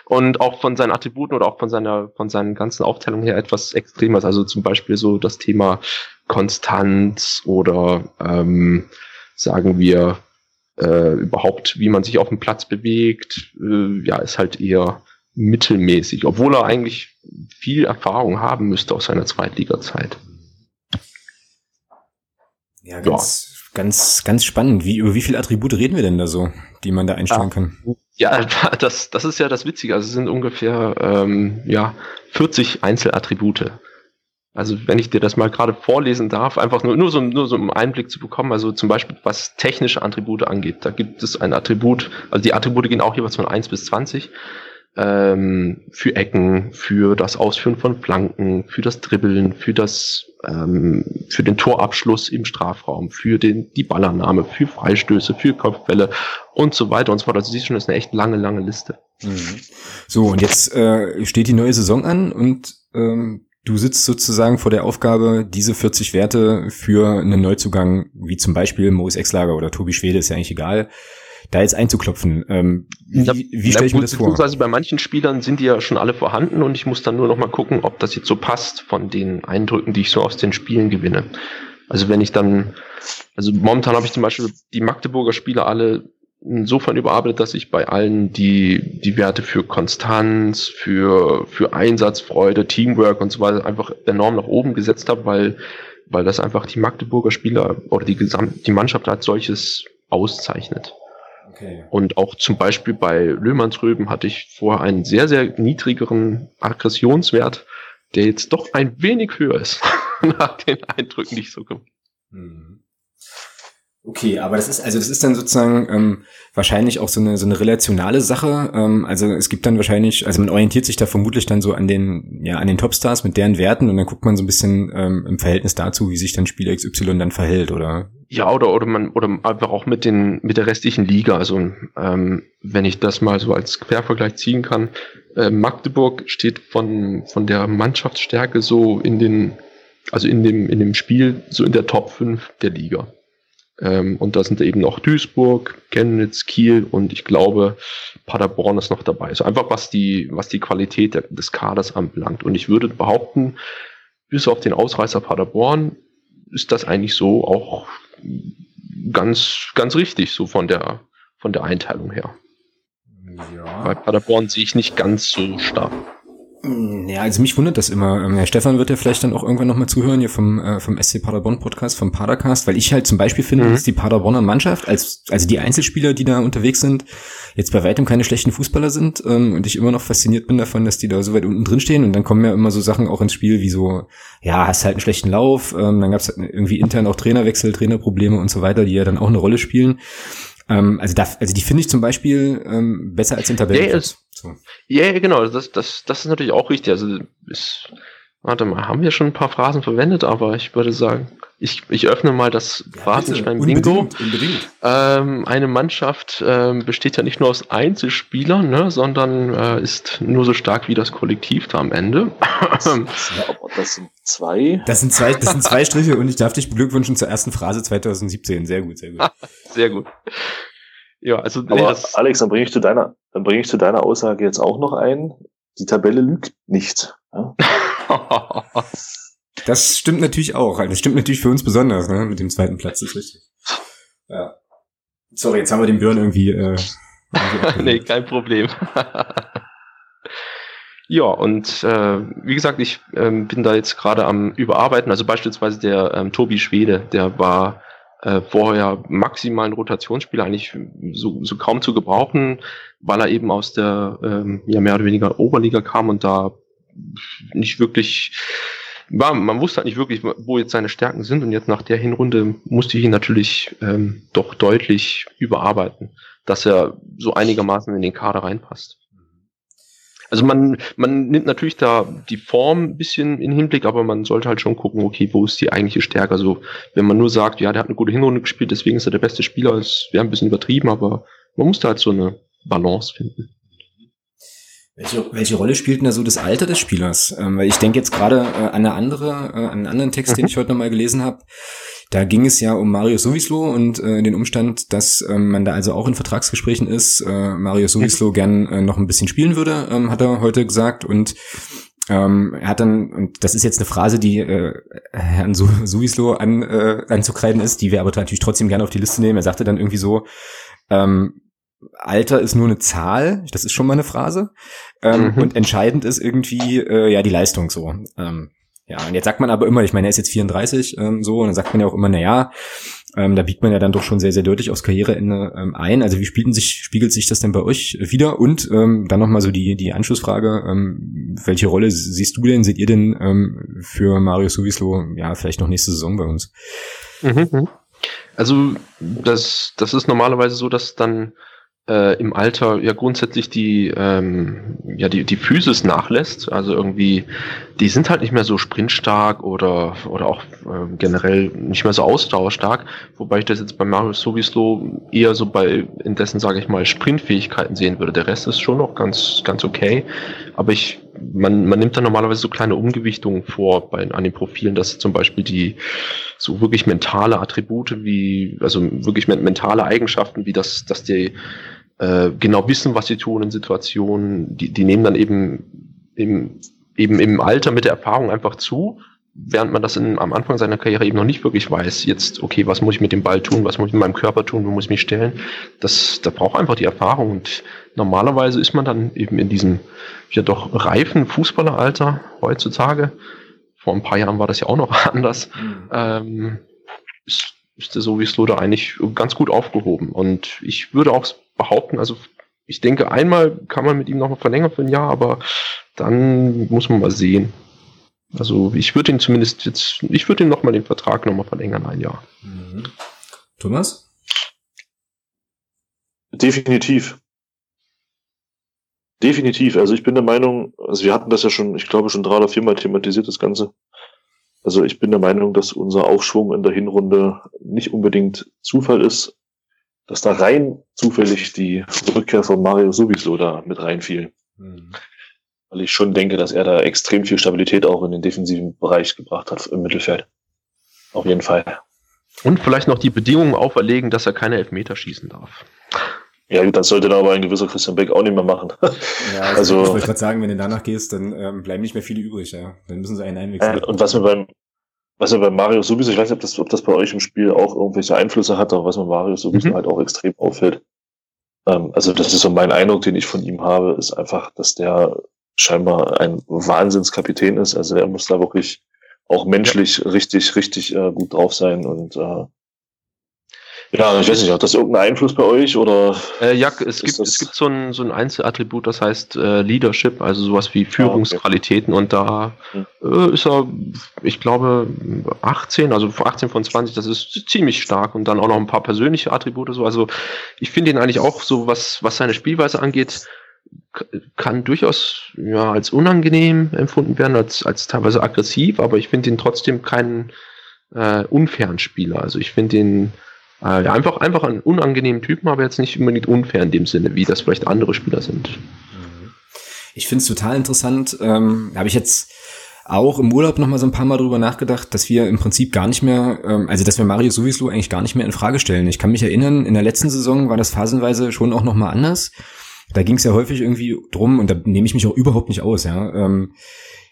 und auch von seinen Attributen oder auch von seiner von seinen ganzen Aufteilungen her etwas extremer ist. Also zum Beispiel so das Thema Konstanz oder ähm, sagen wir äh, überhaupt, wie man sich auf dem Platz bewegt, äh, ja, ist halt eher mittelmäßig, obwohl er eigentlich viel Erfahrung haben müsste aus seiner Zweitliga-Zeit. Ja, ganz, ja. ganz, ganz spannend. Wie, über wie viele Attribute reden wir denn da so, die man da einstellen ja. kann? Ja, das, das ist ja das Witzige. Also es sind ungefähr ähm, ja, 40 Einzelattribute. Also wenn ich dir das mal gerade vorlesen darf, einfach nur, nur, so, nur so einen Einblick zu bekommen, also zum Beispiel was technische Attribute angeht, da gibt es ein Attribut, also die Attribute gehen auch jeweils von 1 bis 20, ähm, für Ecken, für das Ausführen von Flanken, für das Dribbeln, für das, ähm, für den Torabschluss im Strafraum, für den, die Ballannahme, für Freistöße, für Kopfbälle und so weiter und so fort. Also siehst schon, das ist eine echt lange, lange Liste. Mhm. So, und jetzt äh, steht die neue Saison an und ähm, Du sitzt sozusagen vor der Aufgabe, diese 40 Werte für einen Neuzugang, wie zum Beispiel Moos Exlager oder Tobi Schwede, ist ja eigentlich egal, da jetzt einzuklopfen. Ähm, wie ja, wie stelle ich mir das vor? Also bei manchen Spielern sind die ja schon alle vorhanden und ich muss dann nur noch mal gucken, ob das jetzt so passt von den Eindrücken, die ich so aus den Spielen gewinne. Also wenn ich dann, also momentan habe ich zum Beispiel die Magdeburger Spieler alle insofern überarbeitet, dass ich bei allen die, die Werte für Konstanz, für, für Einsatzfreude, Teamwork und so weiter einfach enorm nach oben gesetzt habe, weil, weil das einfach die Magdeburger Spieler oder die Gesamt, die Mannschaft als solches auszeichnet. Okay. Und auch zum Beispiel bei Löhmannsröben hatte ich vorher einen sehr, sehr niedrigeren Aggressionswert, der jetzt doch ein wenig höher ist, nach den Eindrücken, die ich so komme. Mhm. Okay, aber das ist also das ist dann sozusagen ähm, wahrscheinlich auch so eine so eine relationale Sache. Ähm, also es gibt dann wahrscheinlich, also man orientiert sich da vermutlich dann so an den ja an den Topstars mit deren Werten und dann guckt man so ein bisschen ähm, im Verhältnis dazu, wie sich dann Spieler XY dann verhält, oder? Ja, oder oder man oder einfach auch mit den mit der restlichen Liga. Also ähm, wenn ich das mal so als Quervergleich ziehen kann, äh, Magdeburg steht von von der Mannschaftsstärke so in den also in dem in dem Spiel so in der Top 5 der Liga. Ähm, und da sind eben noch Duisburg, Chemnitz, Kiel und ich glaube, Paderborn ist noch dabei. Also einfach was die, was die Qualität der, des Kaders anbelangt. Und ich würde behaupten, bis auf den Ausreißer Paderborn ist das eigentlich so auch ganz, ganz richtig, so von der, von der Einteilung her. Ja. Bei Paderborn sehe ich nicht ganz so stark. Mm, ja, also mich wundert das immer. Ähm, Herr Stefan wird ja vielleicht dann auch irgendwann nochmal zuhören hier vom, äh, vom SC Paderborn Podcast, vom Padercast, weil ich halt zum Beispiel finde, mhm. dass die Paderborner Mannschaft, als, also die Einzelspieler, die da unterwegs sind, jetzt bei weitem keine schlechten Fußballer sind ähm, und ich immer noch fasziniert bin davon, dass die da so weit unten drin stehen und dann kommen ja immer so Sachen auch ins Spiel, wie so, ja, hast halt einen schlechten Lauf, ähm, dann gab es halt irgendwie intern auch Trainerwechsel, Trainerprobleme und so weiter, die ja dann auch eine Rolle spielen. Ähm, also, da, also die finde ich zum Beispiel ähm, besser als in Tabellen. Ja, so. ja, genau, das, das, das ist natürlich auch richtig. Also ist, warte mal, haben wir schon ein paar Phrasen verwendet, aber ich würde sagen, ich, ich öffne mal das ja, Phrasenschwein Bingo. Unbedingt, unbedingt. Ähm, eine Mannschaft ähm, besteht ja nicht nur aus Einzelspielern, ne, sondern äh, ist nur so stark wie das Kollektiv da am Ende. das sind zwei. Das sind zwei, das sind zwei Striche und ich darf dich beglückwünschen zur ersten Phrase 2017. Sehr gut, sehr gut. sehr gut. Ja, also Aber nee, Alex, dann bringe ich zu deiner, dann bringe ich zu deiner Aussage jetzt auch noch ein. Die Tabelle lügt nicht. Ja? Das stimmt natürlich auch. Das stimmt natürlich für uns besonders, ne? Mit dem zweiten Platz, das ist richtig. Ja. Sorry, jetzt haben wir den Björn irgendwie. Äh, nee, kein Problem. ja, und äh, wie gesagt, ich ähm, bin da jetzt gerade am Überarbeiten. Also beispielsweise der ähm, Tobi Schwede, der war äh, vorher maximal ein Rotationsspieler, eigentlich so, so kaum zu gebrauchen, weil er eben aus der ähm, ja mehr oder weniger Oberliga kam und da nicht wirklich war, man wusste halt nicht wirklich, wo jetzt seine Stärken sind und jetzt nach der Hinrunde musste ich ihn natürlich ähm, doch deutlich überarbeiten, dass er so einigermaßen in den Kader reinpasst. Also man, man nimmt natürlich da die Form ein bisschen in Hinblick, aber man sollte halt schon gucken, okay, wo ist die eigentliche Stärke? Also wenn man nur sagt, ja, der hat eine gute Hinrunde gespielt, deswegen ist er der beste Spieler, das wäre ein bisschen übertrieben, aber man muss da halt so eine Balance finden. Welche, welche Rolle spielt denn da so das Alter des Spielers? Ähm, weil ich denke jetzt gerade äh, an eine andere, äh, an einen anderen Text, den mhm. ich heute nochmal gelesen habe. Da ging es ja um Mario Sowislo und äh, den Umstand, dass ähm, man da also auch in Vertragsgesprächen ist. Äh, Mario Sowislo gern äh, noch ein bisschen spielen würde, ähm, hat er heute gesagt. Und ähm, er hat dann, und das ist jetzt eine Phrase, die äh, Herrn Su Suislo an, äh, anzukreiden ist, die wir aber natürlich trotzdem gerne auf die Liste nehmen. Er sagte dann irgendwie so, ähm, Alter ist nur eine Zahl, das ist schon mal eine Phrase. Ähm, mhm. Und entscheidend ist irgendwie äh, ja die Leistung so. Ähm, ja, und jetzt sagt man aber immer, ich meine, er ist jetzt 34 ähm, so, und dann sagt man ja auch immer, na ja, ähm, da biegt man ja dann doch schon sehr, sehr deutlich aufs Karriereende ähm, ein. Also wie spielten sich, spiegelt sich das denn bei euch wieder? Und ähm, dann nochmal so die, die Anschlussfrage, ähm, welche Rolle siehst du denn, seht ihr denn ähm, für Mario Suvislo, ja, vielleicht noch nächste Saison bei uns? Mhm. mhm. Also das, das ist normalerweise so, dass dann äh, im Alter ja grundsätzlich die, ähm, ja, die, die Physis nachlässt. Also irgendwie, die sind halt nicht mehr so sprintstark oder, oder auch äh, generell nicht mehr so ausdauerstark. Wobei ich das jetzt bei Mario Sowislo eher so bei, in dessen, sage ich mal, Sprintfähigkeiten sehen würde. Der Rest ist schon noch ganz, ganz okay. Aber ich, man, man nimmt da normalerweise so kleine Umgewichtungen vor bei, an den Profilen, dass zum Beispiel die so wirklich mentale Attribute wie, also wirklich mentale Eigenschaften, wie das, dass die äh, genau wissen, was sie tun in Situationen. Die, die nehmen dann eben im, eben im Alter mit der Erfahrung einfach zu, während man das in, am Anfang seiner Karriere eben noch nicht wirklich weiß. Jetzt, okay, was muss ich mit dem Ball tun, was muss ich mit meinem Körper tun, wo muss ich mich stellen? Das, da braucht einfach die Erfahrung. Und normalerweise ist man dann eben in diesem ja doch reifen Fußballeralter heutzutage. Vor ein paar Jahren war das ja auch noch anders. Mhm. Ähm, ist, der sowieso da eigentlich ganz gut aufgehoben. Und ich würde auch behaupten. Also ich denke, einmal kann man mit ihm noch mal verlängern für ein Jahr, aber dann muss man mal sehen. Also ich würde ihn zumindest jetzt, ich würde ihm noch mal den Vertrag noch mal verlängern, ein Jahr. Mhm. Thomas? Definitiv. Definitiv. Also ich bin der Meinung, also wir hatten das ja schon, ich glaube schon drei oder viermal thematisiert, das Ganze. Also ich bin der Meinung, dass unser Aufschwung in der Hinrunde nicht unbedingt Zufall ist, dass da rein zufällig die Rückkehr von Mario sowieso da mit reinfiel. Mhm. Weil ich schon denke, dass er da extrem viel Stabilität auch in den defensiven Bereich gebracht hat im Mittelfeld. Auf jeden Fall. Und vielleicht noch die Bedingungen auferlegen, dass er keine Elfmeter schießen darf. Ja, gut, das sollte dann aber ein gewisser Christian Beck auch nicht mehr machen. Ja, also, also ich wollte gerade sagen, wenn du danach gehst, dann ähm, bleiben nicht mehr viele übrig, ja. Dann müssen sie einen einwechseln. Äh, und was mir beim, was mir bei Mario sowieso, ich weiß nicht, ob das, ob das bei euch im Spiel auch irgendwelche Einflüsse hat, aber was mir Mario sowieso mhm. halt auch extrem auffällt. Ähm, also das ist so mein Eindruck, den ich von ihm habe, ist einfach, dass der scheinbar ein Wahnsinnskapitän ist. Also der muss da wirklich auch menschlich ja. richtig, richtig äh, gut drauf sein und äh, ja, ich weiß nicht, hat das irgendeinen Einfluss bei euch oder? Äh, ja, es gibt, es gibt so ein, so ein Einzelattribut, das heißt äh, Leadership, also sowas wie Führungsqualitäten ah, okay. und da hm. äh, ist er, ich glaube, 18, also 18 von 20, das ist ziemlich stark und dann auch noch ein paar persönliche Attribute so. Also ich finde ihn eigentlich auch so, was, was seine Spielweise angeht, kann durchaus ja, als unangenehm empfunden werden, als, als teilweise aggressiv, aber ich finde ihn trotzdem keinen äh, unfairen Spieler. Also ich finde ihn äh, ja, einfach, einfach einen unangenehmen Typen, aber jetzt nicht unbedingt unfair in dem Sinne, wie das vielleicht andere Spieler sind. Ich finde es total interessant. Ähm, Habe ich jetzt auch im Urlaub noch mal so ein paar Mal drüber nachgedacht, dass wir im Prinzip gar nicht mehr, ähm, also dass wir Mario Suvislo eigentlich gar nicht mehr in Frage stellen. Ich kann mich erinnern, in der letzten Saison war das phasenweise schon auch noch mal anders. Da ging es ja häufig irgendwie drum und da nehme ich mich auch überhaupt nicht aus, ja. Ähm,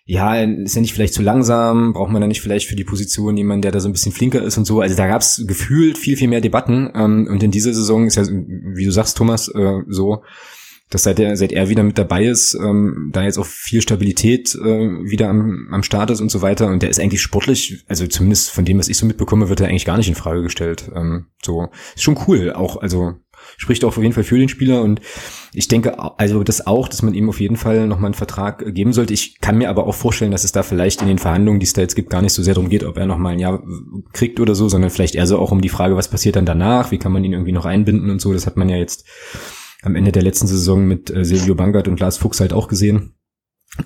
ja, ist ja nicht vielleicht zu langsam, braucht man da nicht vielleicht für die Position jemanden, der da so ein bisschen flinker ist und so. Also da gab es gefühlt viel, viel mehr Debatten. Ähm, und in dieser Saison ist ja, wie du sagst, Thomas, äh, so, dass seit er, seit er wieder mit dabei ist, ähm, da jetzt auch viel Stabilität äh, wieder am, am Start ist und so weiter. Und der ist eigentlich sportlich, also zumindest von dem, was ich so mitbekomme, wird er eigentlich gar nicht in Frage gestellt. Ähm, so, ist schon cool, auch, also spricht auch auf jeden Fall für den Spieler und ich denke also das auch, dass man ihm auf jeden Fall nochmal einen Vertrag geben sollte. Ich kann mir aber auch vorstellen, dass es da vielleicht in den Verhandlungen, die es da jetzt gibt, gar nicht so sehr darum geht, ob er nochmal ein Jahr kriegt oder so, sondern vielleicht eher so auch um die Frage, was passiert dann danach, wie kann man ihn irgendwie noch einbinden und so. Das hat man ja jetzt am Ende der letzten Saison mit äh, Silvio Bangert und Lars Fuchs halt auch gesehen.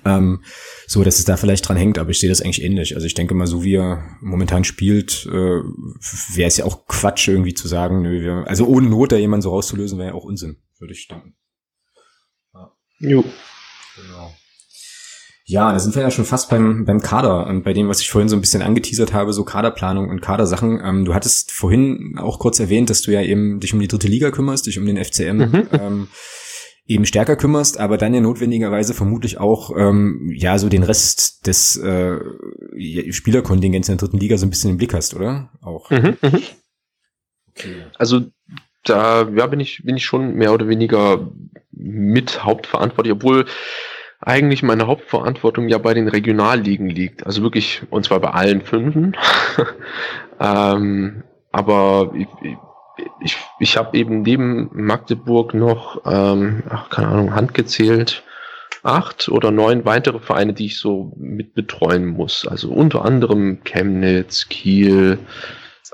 Ähm, so, dass es da vielleicht dran hängt, aber ich sehe das eigentlich ähnlich. Also ich denke mal, so wie er momentan spielt, äh, wäre es ja auch Quatsch irgendwie zu sagen, nö, wir, also ohne Not da jemanden so rauszulösen, wäre ja auch Unsinn, würde ich denken. Ja. Jo. Genau. Ja, da sind wir ja schon fast beim, beim Kader und bei dem, was ich vorhin so ein bisschen angeteasert habe, so Kaderplanung und Kadersachen. Ähm, du hattest vorhin auch kurz erwähnt, dass du ja eben dich um die dritte Liga kümmerst, dich um den FCM. Mhm. Ähm, eben stärker kümmerst, aber dann ja notwendigerweise vermutlich auch ähm, ja so den Rest des äh, Spielerkontingents in der dritten Liga so ein bisschen im Blick hast, oder? Auch. Mhm, mh. okay. Also da ja, bin ich bin ich schon mehr oder weniger mit hauptverantwortlich, obwohl eigentlich meine Hauptverantwortung ja bei den Regionalligen liegt. Also wirklich, und zwar bei allen Fünfen. ähm, aber ich, ich, ich habe eben neben Magdeburg noch, ähm, ach, keine Ahnung, handgezählt, acht oder neun weitere Vereine, die ich so mit betreuen muss. Also unter anderem Chemnitz, Kiel,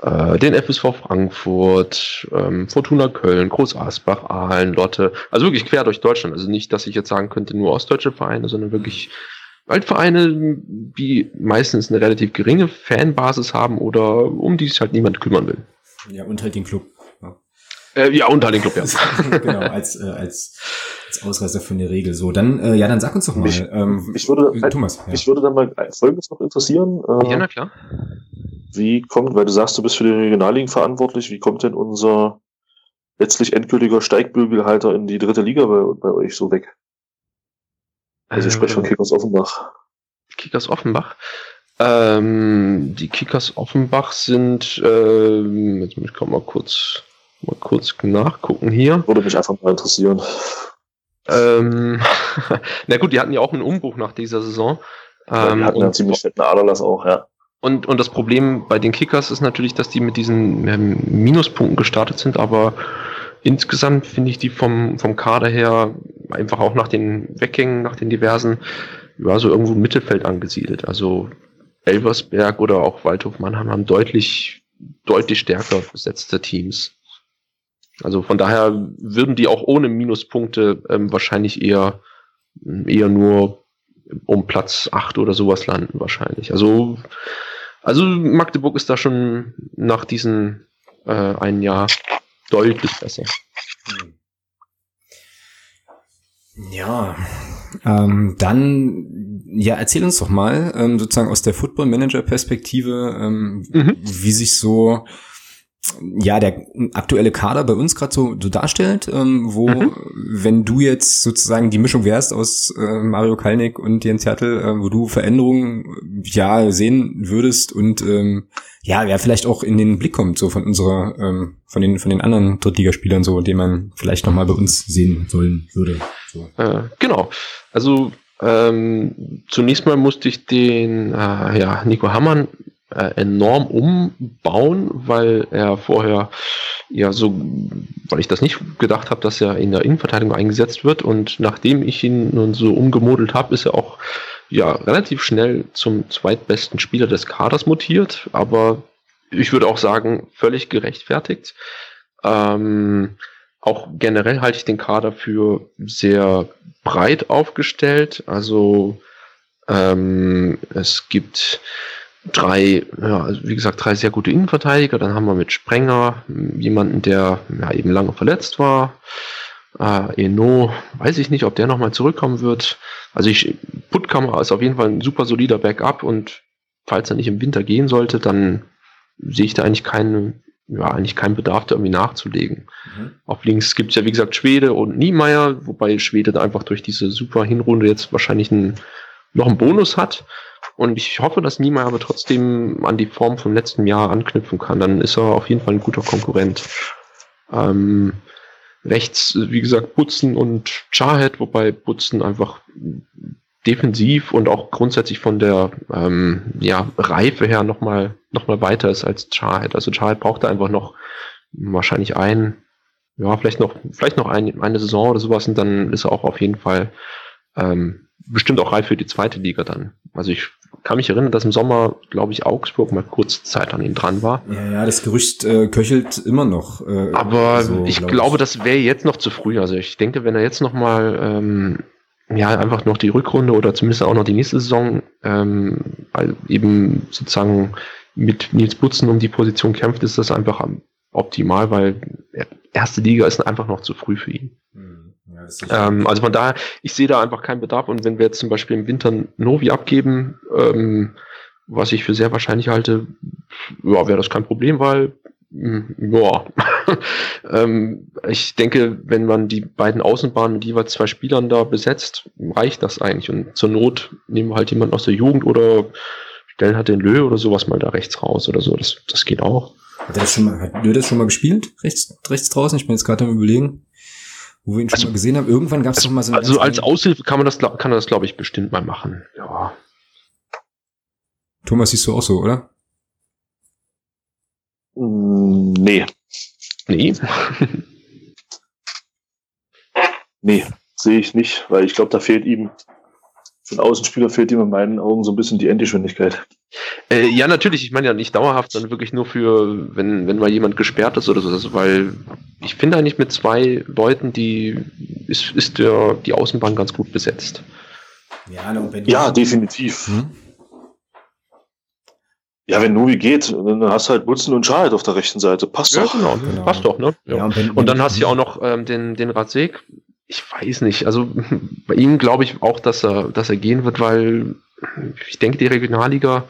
äh, den FSV Frankfurt, ähm, Fortuna Köln, Groß Asbach, Aalen, Lotte. Also wirklich quer durch Deutschland. Also nicht, dass ich jetzt sagen könnte, nur ostdeutsche Vereine, sondern wirklich Waldvereine, die meistens eine relativ geringe Fanbasis haben oder um die sich halt niemand kümmern will. Ja, und halt den Club. Äh, ja, unter den Club, ja. genau, als, äh, als, als Ausreißer von der Regel. So, dann, äh, ja, dann sag uns doch mal. Mich, ähm, ich würde, äh, Thomas, ja. mich würde dann mal Folgendes noch interessieren. Äh, ja, na klar. Wie kommt, weil du sagst, du bist für die Regionalligen verantwortlich, wie kommt denn unser letztlich endgültiger Steigbügelhalter in die dritte Liga bei, bei euch so weg? Also ich spreche von äh, Kickers Offenbach. Kickers Offenbach? Ähm, die Kickers Offenbach sind, ähm, jetzt muss ich mal kurz Mal kurz nachgucken hier. Würde mich einfach mal interessieren. Ähm, na gut, die hatten ja auch einen Umbruch nach dieser Saison. Ja, die ähm, hatten ja ziemlich fetten Aderlass auch, ja. Und, und das Problem bei den Kickers ist natürlich, dass die mit diesen ähm, Minuspunkten gestartet sind, aber insgesamt finde ich die vom, vom Kader her einfach auch nach den Weggängen, nach den diversen, ja, so irgendwo im Mittelfeld angesiedelt. Also Elversberg oder auch Waldhof Mannheim haben deutlich, deutlich stärker besetzte Teams. Also von daher würden die auch ohne Minuspunkte ähm, wahrscheinlich eher, eher nur um Platz 8 oder sowas landen wahrscheinlich. Also, also Magdeburg ist da schon nach diesem äh, ein Jahr deutlich besser. Ja, ähm, dann ja, erzähl uns doch mal ähm, sozusagen aus der Football Manager Perspektive, ähm, mhm. wie sich so ja, der aktuelle Kader bei uns gerade so, so darstellt, ähm, wo, mhm. wenn du jetzt sozusagen die Mischung wärst aus äh, Mario Kalnick und Jens Hertel, äh, wo du Veränderungen ja sehen würdest und ähm, ja, wer vielleicht auch in den Blick kommt, so von unserer, ähm, von den, von den anderen Drittligaspielern, so, den man vielleicht nochmal bei uns sehen sollen würde. So. Äh, genau. Also ähm, zunächst mal musste ich den äh, ja, Nico Hammann äh, enorm umbauen, weil er vorher ja so, weil ich das nicht gedacht habe, dass er in der Innenverteidigung eingesetzt wird und nachdem ich ihn nun so umgemodelt habe, ist er auch ja relativ schnell zum zweitbesten Spieler des Kaders mutiert, aber ich würde auch sagen, völlig gerechtfertigt. Ähm, auch generell halte ich den Kader für sehr breit aufgestellt. Also ähm, es gibt drei, ja, also wie gesagt, drei sehr gute Innenverteidiger. Dann haben wir mit Sprenger jemanden, der ja, eben lange verletzt war. Äh, Eno, weiß ich nicht, ob der nochmal zurückkommen wird. Also ich, Puttkammer ist auf jeden Fall ein super solider Backup und falls er nicht im Winter gehen sollte, dann sehe ich da eigentlich keinen, ja, eigentlich keinen Bedarf, da irgendwie nachzulegen. Mhm. Auf links gibt es ja, wie gesagt, Schwede und Niemeyer, wobei Schwede da einfach durch diese super Hinrunde jetzt wahrscheinlich einen, noch einen Bonus hat. Und ich hoffe, dass Niemeyer aber trotzdem an die Form vom letzten Jahr anknüpfen kann. Dann ist er auf jeden Fall ein guter Konkurrent. Ähm, rechts, wie gesagt, Butzen und Charhead, wobei Butzen einfach defensiv und auch grundsätzlich von der ähm, ja, Reife her nochmal noch mal weiter ist als Charhead. Also Charhead braucht da einfach noch wahrscheinlich ein, ja, vielleicht noch, vielleicht noch ein, eine Saison oder sowas und dann ist er auch auf jeden Fall ähm, bestimmt auch reif für die zweite Liga dann. Also ich kann mich erinnern, dass im Sommer, glaube ich, Augsburg mal kurze Zeit an ihm dran war. Ja, ja, das Gerücht äh, köchelt immer noch. Äh, Aber so, ich glaub glaube, ich. das wäre jetzt noch zu früh. Also ich denke, wenn er jetzt noch mal ähm, ja einfach noch die Rückrunde oder zumindest auch noch die nächste Saison ähm, eben sozusagen mit Nils Butzen um die Position kämpft, ist das einfach optimal, weil erste Liga ist einfach noch zu früh für ihn. Mhm. Ähm, also von daher, ich sehe da einfach keinen Bedarf. Und wenn wir jetzt zum Beispiel im Winter Novi abgeben, ähm, was ich für sehr wahrscheinlich halte, ja, wäre das kein Problem, weil hm, ja, ähm, ich denke, wenn man die beiden Außenbahnen mit jeweils zwei Spielern da besetzt, reicht das eigentlich. Und zur Not nehmen wir halt jemanden aus der Jugend oder stellen halt den Lö oder sowas mal da rechts raus oder so. Das, das geht auch. Hat er das schon mal, hat Lö das schon mal gespielt? Rechts, rechts draußen? Ich bin jetzt gerade am überlegen wo wir ihn schon also, mal gesehen haben. Irgendwann gab es also, noch mal so Also als Aushilfe kann man das, kann er das, glaube ich, bestimmt mal machen. Ja. Thomas, siehst du auch so, oder? Mm, nee. Nee. nee, sehe ich nicht, weil ich glaube, da fehlt ihm für einen Außenspieler fehlt ihm in meinen Augen so ein bisschen die Endgeschwindigkeit. Äh, ja, natürlich. Ich meine ja nicht dauerhaft, sondern wirklich nur für, wenn, wenn mal jemand gesperrt ist oder so. Also, weil ich finde eigentlich mit zwei Leuten, die ist, ist der, die Außenbahn ganz gut besetzt. Ja, ja definitiv. Hm? Ja, wenn Nubi geht, dann hast du halt Butzen und Schalt auf der rechten Seite. Passt ja, doch. Genau, genau. Passt doch, ne? Ja. ja und, wenn, und, dann hast du ja auch noch ähm, den, den Radsek, ich weiß nicht. Also bei ihm glaube ich auch, dass er, dass er gehen wird, weil ich denke, die Regionalliga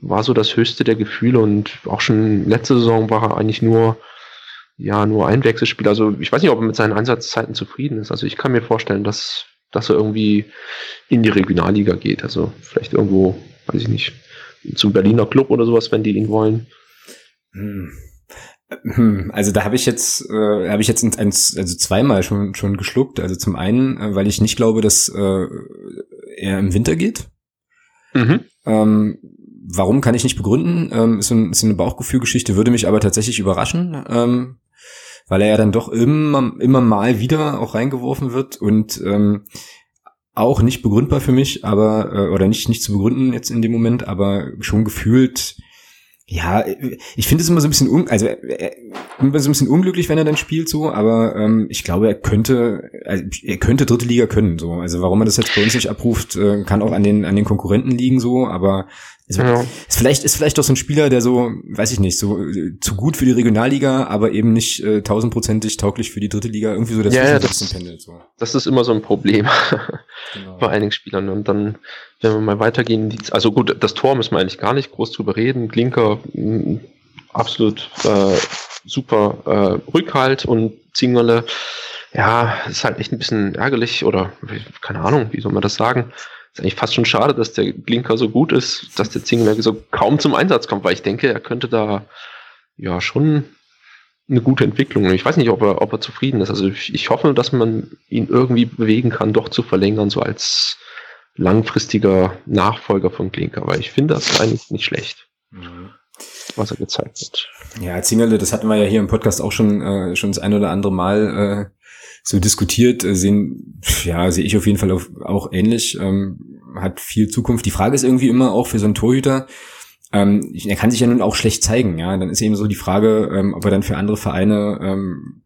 war so das höchste der Gefühle und auch schon letzte Saison war er eigentlich nur, ja, nur ein Wechselspiel. Also ich weiß nicht, ob er mit seinen Einsatzzeiten zufrieden ist. Also ich kann mir vorstellen, dass, dass er irgendwie in die Regionalliga geht. Also vielleicht irgendwo, weiß ich nicht, zum Berliner Club oder sowas, wenn die ihn wollen. Hm. Hm, also da habe ich jetzt, äh, habe ich jetzt eins, also zweimal schon schon geschluckt. Also zum einen, äh, weil ich nicht glaube, dass äh, er im Winter geht. Mhm. Ähm, warum kann ich nicht begründen? Ähm, ist, ein, ist eine Bauchgefühlgeschichte, würde mich aber tatsächlich überraschen, ähm, weil er ja dann doch immer immer mal wieder auch reingeworfen wird und ähm, auch nicht begründbar für mich, aber äh, oder nicht nicht zu begründen jetzt in dem Moment, aber schon gefühlt ja, ich finde es immer so ein bisschen un also äh, immer so ein bisschen unglücklich, wenn er dann spielt so, aber ähm, ich glaube, er könnte also, er könnte dritte Liga können so. Also warum er das jetzt bei uns nicht abruft, äh, kann auch an den an den Konkurrenten liegen so, aber also, ja. ist vielleicht ist vielleicht doch so ein Spieler, der so, weiß ich nicht, so äh, zu gut für die Regionalliga, aber eben nicht äh, tausendprozentig tauglich für die dritte Liga, irgendwie so das ja, ja, das, pendelt, so. das ist immer so ein Problem genau. bei einigen Spielern und dann wenn wir mal weitergehen, also gut, das Tor müssen wir eigentlich gar nicht groß drüber reden. Klinker, mm, absolut äh, super äh, Rückhalt und Zingerle, ja, ist halt echt ein bisschen ärgerlich oder keine Ahnung, wie soll man das sagen? Ist eigentlich fast schon schade, dass der Blinker so gut ist, dass der Zingerle so kaum zum Einsatz kommt, weil ich denke, er könnte da ja schon eine gute Entwicklung. Ich weiß nicht, ob er, ob er zufrieden ist. Also ich, ich hoffe, dass man ihn irgendwie bewegen kann, doch zu verlängern, so als langfristiger Nachfolger von Klinker, weil ich finde das eigentlich nicht schlecht, mhm. was er gezeigt hat. Ja, Zingerle, das hatten wir ja hier im Podcast auch schon, äh, schon das ein oder andere Mal äh, so diskutiert, äh, sehen, ja, sehe ich auf jeden Fall auf, auch ähnlich, ähm, hat viel Zukunft. Die Frage ist irgendwie immer auch für so einen Torhüter, ähm, er kann sich ja nun auch schlecht zeigen, ja. Dann ist eben so die Frage, ähm, ob er dann für andere Vereine, ähm,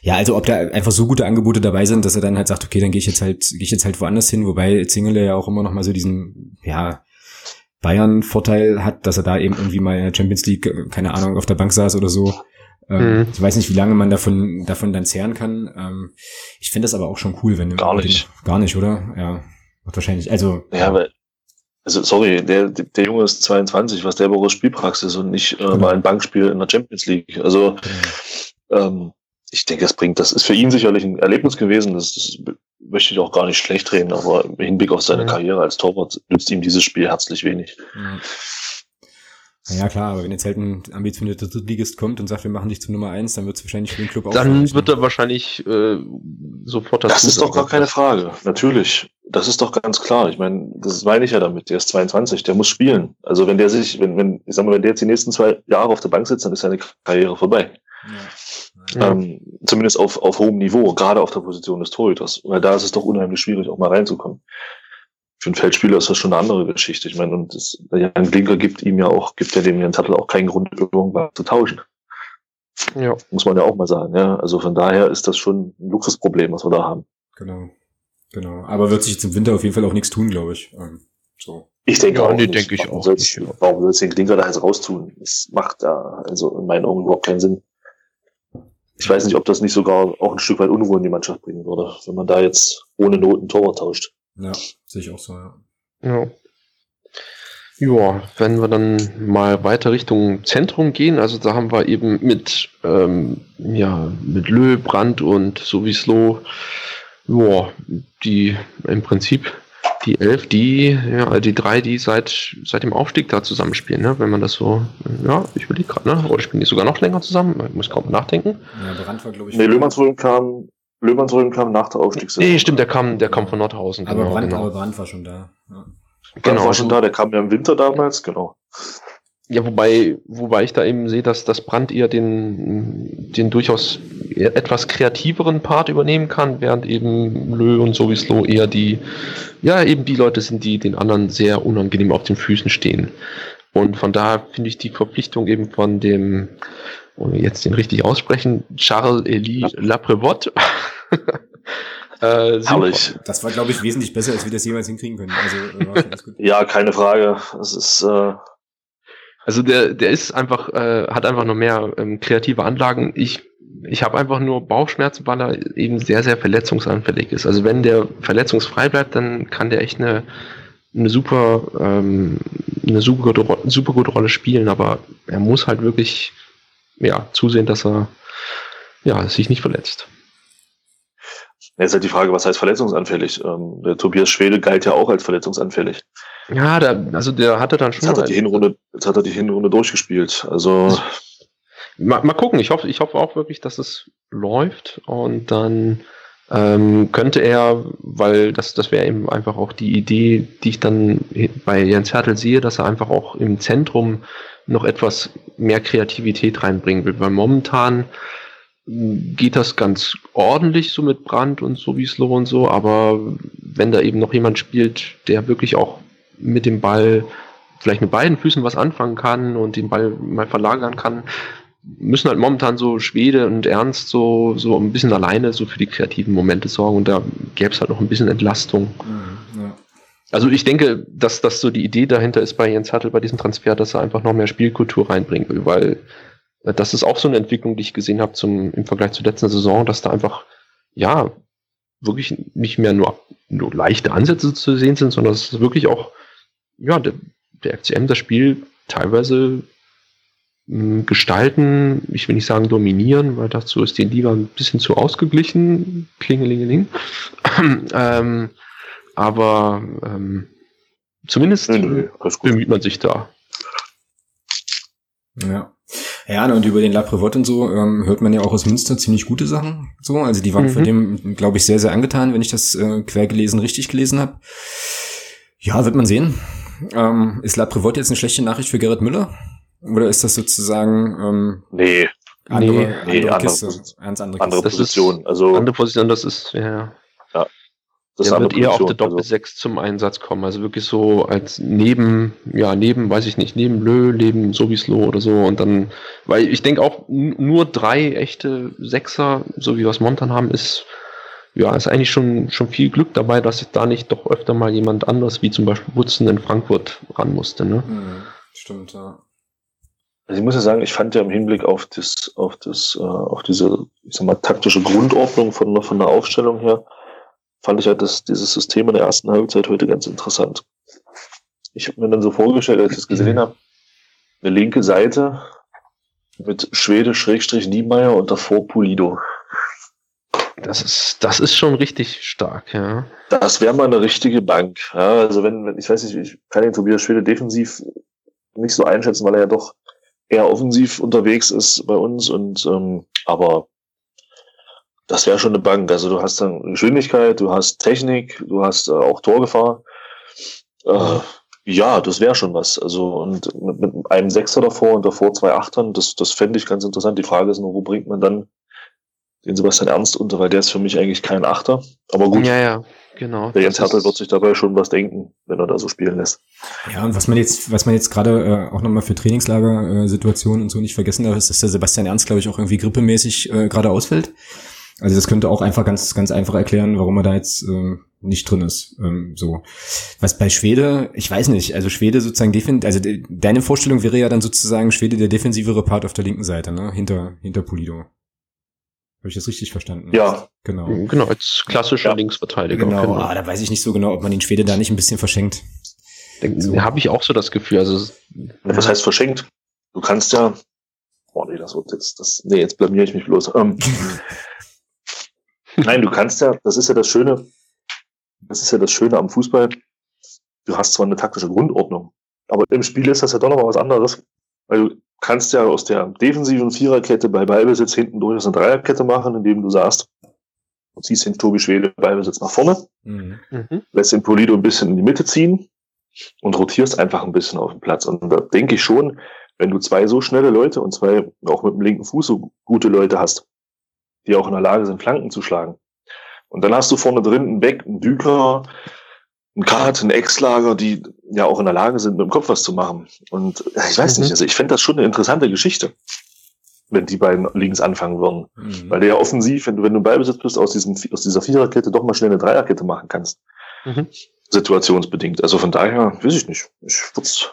ja, also ob da einfach so gute Angebote dabei sind, dass er dann halt sagt, okay, dann gehe ich jetzt halt, gehe ich jetzt halt woanders hin, wobei Zingele ja auch immer noch mal so diesen, ja, Bayern-Vorteil hat, dass er da eben irgendwie mal in der Champions League, äh, keine Ahnung, auf der Bank saß oder so. Ähm, mhm. Ich weiß nicht, wie lange man davon, davon dann zehren kann. Ähm, ich finde das aber auch schon cool, wenn Gar nicht. Den, gar nicht, oder? Ja. Wahrscheinlich. Also. Ja, weil also sorry, der, der Junge ist 22, was der braucht Spielpraxis und nicht äh, genau. mal ein Bankspiel in der Champions League. Also genau. ähm, ich denke, das bringt, das ist für ihn sicherlich ein Erlebnis gewesen. Das, das möchte ich auch gar nicht schlecht reden, aber im Hinblick auf seine mhm. Karriere als Torwart nützt ihm dieses Spiel herzlich wenig. Mhm. Ja klar, aber wenn jetzt halt ein ambitionierter Drittligist kommt und sagt, wir machen dich zum Nummer eins, dann wird es wahrscheinlich für den Club auch. Dann wird er wahrscheinlich äh, sofort dazu. Das ist doch gar keine Frage. Natürlich. Das ist doch ganz klar. Ich meine, das meine ich ja damit. Der ist 22, der muss spielen. Also wenn der sich, wenn, wenn, ich sag mal, wenn der jetzt die nächsten zwei Jahre auf der Bank sitzt, dann ist seine Karriere vorbei. Ja. Ähm, zumindest auf, auf hohem Niveau, gerade auf der Position des Torhüters. Weil da ist es doch unheimlich schwierig, auch mal reinzukommen für einen Feldspieler ist das schon eine andere Geschichte. Ich meine, und das, Jan Blinker gibt ihm ja auch, gibt ja dem Jan Tattel auch keinen Grund, irgendwas zu tauschen. Ja. Muss man ja auch mal sagen, ja. Also von daher ist das schon ein Luxusproblem, was wir da haben. Genau. Genau. Aber wird sich jetzt im Winter auf jeden Fall auch nichts tun, glaube ich. Ähm, so. Ich denke ja, auch nee, denke ich auch. Nicht, warum soll es den Klinker da jetzt raustun? Das macht da also in meinen Augen überhaupt keinen Sinn. Ich weiß nicht, ob das nicht sogar auch ein Stück weit Unruhe in die Mannschaft bringen würde, wenn man da jetzt ohne Noten Torwart tauscht. Ja, sehe ich auch so, ja. Ja. Ja, wenn wir dann mal weiter Richtung Zentrum gehen, also da haben wir eben mit, ähm, ja, mit Lö, Brandt und Sowislo, ja, die im Prinzip die elf, die, ja, die drei, die seit, seit dem Aufstieg da zusammenspielen, ne? wenn man das so, ja, ich überlege gerade, ne? oder spielen die sogar noch länger zusammen? Ich muss kaum nachdenken. Ja, Brandt war, glaube ich. Nee, Löhmannsröhm kam Löwenröhm kam nach der Aufstiegssaison. Nee, stimmt, der kam, der kam von Nordhausen. Aber genau, Brand, genau. Brand war schon da. Ja. Genau, war schon da, der kam ja im Winter damals, genau. Ja, wobei, wobei ich da eben sehe, dass das Brand eher den, den durchaus etwas kreativeren Part übernehmen kann, während eben Lö und sowieso eher die, ja, eben die Leute sind, die den anderen sehr unangenehm auf den Füßen stehen. Und von daher finde ich die Verpflichtung eben von dem, ohne jetzt den richtig aussprechen, Charles Elie Laprevot. äh. Das war, glaube ich, wesentlich besser, als wir das jemals hinkriegen können. Also, äh, ja, keine Frage. Es ist, äh also der, der ist einfach, äh, hat einfach noch mehr ähm, kreative Anlagen. Ich, ich habe einfach nur Bauchschmerzen, weil er eben sehr, sehr verletzungsanfällig ist. Also wenn der verletzungsfrei bleibt, dann kann der echt eine, eine super, ähm, eine super gute, super gute Rolle spielen, aber er muss halt wirklich ja, zusehen, dass er ja, sich nicht verletzt. Jetzt halt die Frage, was heißt verletzungsanfällig? Ähm, der Tobias Schwede galt ja auch als verletzungsanfällig. Ja, der, also der hatte dann schon. Jetzt hat, er die Hinrunde, jetzt hat er die Hinrunde durchgespielt. Also. Mal, mal gucken, ich hoffe, ich hoffe auch wirklich, dass es läuft und dann ähm, könnte er, weil das, das wäre eben einfach auch die Idee, die ich dann bei Jens Hertel sehe, dass er einfach auch im Zentrum noch etwas mehr Kreativität reinbringen will. Weil momentan geht das ganz ordentlich so mit Brand und so wie Slow und so, aber wenn da eben noch jemand spielt, der wirklich auch mit dem Ball vielleicht mit beiden Füßen was anfangen kann und den Ball mal verlagern kann, müssen halt momentan so Schwede und Ernst so, so ein bisschen alleine so für die kreativen Momente sorgen und da gäbe es halt noch ein bisschen Entlastung. Mhm. Also ich denke, dass das so die Idee dahinter ist bei Jens Hattel bei diesem Transfer, dass er einfach noch mehr Spielkultur reinbringen will, weil äh, das ist auch so eine Entwicklung, die ich gesehen habe zum, im Vergleich zur letzten Saison, dass da einfach, ja, wirklich nicht mehr nur, nur leichte Ansätze zu sehen sind, sondern dass es wirklich auch, ja, der, der FCM das Spiel teilweise gestalten, ich will nicht sagen dominieren, weil dazu ist die Liga ein bisschen zu ausgeglichen, klingelingeling. ähm, aber ähm, zumindest nö, nö, bemüht man sich da. Ja. Ja, und über den La Prévotte und so ähm, hört man ja auch aus Münster ziemlich gute Sachen. So, also die waren mhm. von dem, glaube ich, sehr, sehr angetan, wenn ich das äh, quer gelesen richtig gelesen habe. Ja, wird man sehen. Ähm, ist La Prévotte jetzt eine schlechte Nachricht für Gerrit Müller? Oder ist das sozusagen ähm, nee. andere, nee, andere, nee, andere, Kiste, ganz andere, andere Position. Ist, also andere Position, das ist ja. Das der wird eher auf der Doppel-6 also. zum Einsatz kommen. Also wirklich so als neben, ja, neben, weiß ich nicht, neben Lö, neben Sowieso oder so. Und dann, weil ich denke auch, nur drei echte Sechser, so wie wir es Montan haben, ist, ja, ist eigentlich schon, schon viel Glück dabei, dass da nicht doch öfter mal jemand anders, wie zum Beispiel Butzen in Frankfurt, ran musste. Ne? Mhm, stimmt, ja. Also ich muss ja sagen, ich fand ja im Hinblick auf das, auf das, äh, auf diese, ich sag mal, taktische Grundordnung von, von der Aufstellung her, fand ich halt das, dieses System in der ersten Halbzeit heute ganz interessant. Ich habe mir dann so vorgestellt, als ich das gesehen habe, eine linke Seite mit Schwede Schrägstrich Niemeyer und davor Pulido. Das ist, das ist schon richtig stark, ja. Das wäre mal eine richtige Bank. Ja, also wenn, wenn, ich weiß nicht, ich kann den Tobias Schwede defensiv nicht so einschätzen, weil er ja doch eher offensiv unterwegs ist bei uns und ähm, aber das wäre schon eine Bank. Also du hast dann Geschwindigkeit, du hast Technik, du hast äh, auch Torgefahr. Äh, ja, das wäre schon was. Also und mit, mit, einem Sechser davor und davor zwei Achtern, das, das fände ich ganz interessant. Die Frage ist nur, wo bringt man dann den Sebastian Ernst unter, weil der ist für mich eigentlich kein Achter. Aber gut. Ja, ja, genau. Der Jens Hertel wird sich dabei schon was denken, wenn er da so spielen lässt. Ja, und was man jetzt, was man jetzt gerade äh, auch nochmal für Trainingslager-Situationen äh, und so nicht vergessen darf, ist, dass der Sebastian Ernst, glaube ich, auch irgendwie grippemäßig äh, gerade ausfällt. Also das könnte auch einfach ganz, ganz einfach erklären, warum er da jetzt äh, nicht drin ist. Ähm, so. Was bei Schwede, ich weiß nicht, also Schwede sozusagen defend, also de, deine Vorstellung wäre ja dann sozusagen Schwede der defensivere Part auf der linken Seite, ne? Hinter, hinter Polido. Habe ich das richtig verstanden? Ja. Genau. Genau, als klassischer ja. Linksverteidiger. Genau, genau. Ah, da weiß ich nicht so genau, ob man den Schwede da nicht ein bisschen verschenkt. So. Habe ich auch so das Gefühl. Also, Was heißt verschenkt? Du kannst ja. Oh nee, das wird jetzt. Das, nee, jetzt blamier ich mich bloß. Ähm, Nein, du kannst ja, das ist ja das Schöne, das ist ja das Schöne am Fußball. Du hast zwar eine taktische Grundordnung, aber im Spiel ist das ja doch noch mal was anderes, weil du kannst ja aus der defensiven Viererkette bei Ballbesitz hinten durchaus eine Dreierkette machen, indem du sagst, du ziehst den Tobi Schwede Ballbesitz nach vorne, mhm. mhm. lässt den Polido ein bisschen in die Mitte ziehen und rotierst einfach ein bisschen auf dem Platz. Und da denke ich schon, wenn du zwei so schnelle Leute und zwei auch mit dem linken Fuß so gute Leute hast, die auch in der Lage sind, Flanken zu schlagen. Und dann hast du vorne drin einen Beck, einen Düker, einen Kart, einen Ex-Lager, die ja auch in der Lage sind, mit dem Kopf was zu machen. Und ich weiß mhm. nicht, also ich fände das schon eine interessante Geschichte, wenn die beiden links anfangen würden. Mhm. Weil der ja offensiv, wenn du, wenn du Ballbesitz bist, aus, diesem, aus dieser Viererkette doch mal schnell eine Dreierkette machen kannst. Mhm. Situationsbedingt. Also von daher, weiß ich nicht. Ich würde es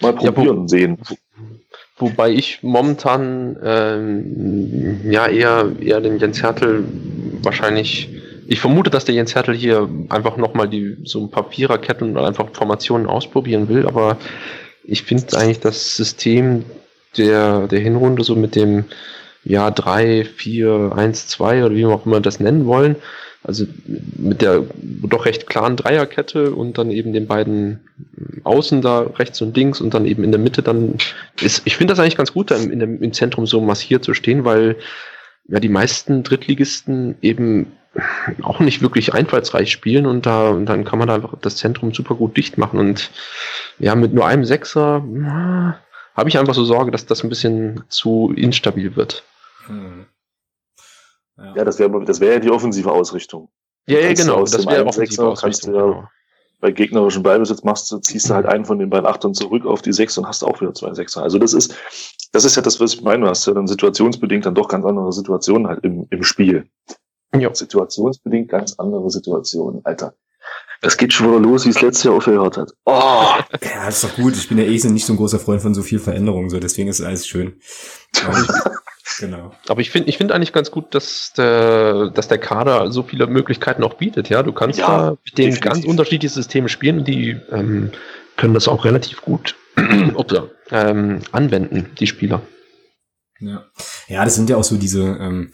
mal probieren ja, sehen. Wobei ich momentan ähm, ja eher, eher den Jens Hertel wahrscheinlich. Ich vermute, dass der Jens Hertel hier einfach nochmal die so ein paar Viererketten oder einfach Formationen ausprobieren will, aber ich finde eigentlich das System der, der Hinrunde so mit dem ja 3, 4, 1, 2 oder wie wir auch immer das nennen wollen, also mit der doch recht klaren Dreierkette und dann eben den beiden Außen da rechts und links und dann eben in der Mitte dann ist, ich finde das eigentlich ganz gut, da im, dem, im Zentrum so massiert zu stehen, weil ja die meisten Drittligisten eben auch nicht wirklich einfallsreich spielen und da und dann kann man da einfach das Zentrum super gut dicht machen und ja mit nur einem Sechser habe ich einfach so Sorge, dass das ein bisschen zu instabil wird. Hm. Ja, ja das wäre das wäre ja die offensive Ausrichtung. Ja, ja genau, das wäre offensive Ausrichtung. Ja, genau. Bei gegnerischen Ballbesitz machst du, ziehst du halt einen von den beiden Achtern zurück auf die Sechs und hast auch wieder zwei Sechser. Also das ist, das ist ja das, was ich meine. Du hast ja dann situationsbedingt dann doch ganz andere Situationen halt im, im Spiel. Ja. Situationsbedingt ganz andere Situationen, Alter. Es geht schon wieder los, wie es letztes Jahr aufgehört hat. Oh. Ja, das ist doch gut. Ich bin ja eh nicht so ein großer Freund von so viel Veränderung, so deswegen ist alles schön. Genau. Aber ich finde ich finde eigentlich ganz gut, dass der, dass der Kader so viele Möglichkeiten auch bietet. Ja, du kannst ja, da mit den ganz unterschiedlichen Systemen spielen und die ähm, können das auch relativ gut. Ups, ähm, anwenden, die Spieler. Ja. ja, das sind ja auch so diese, ähm,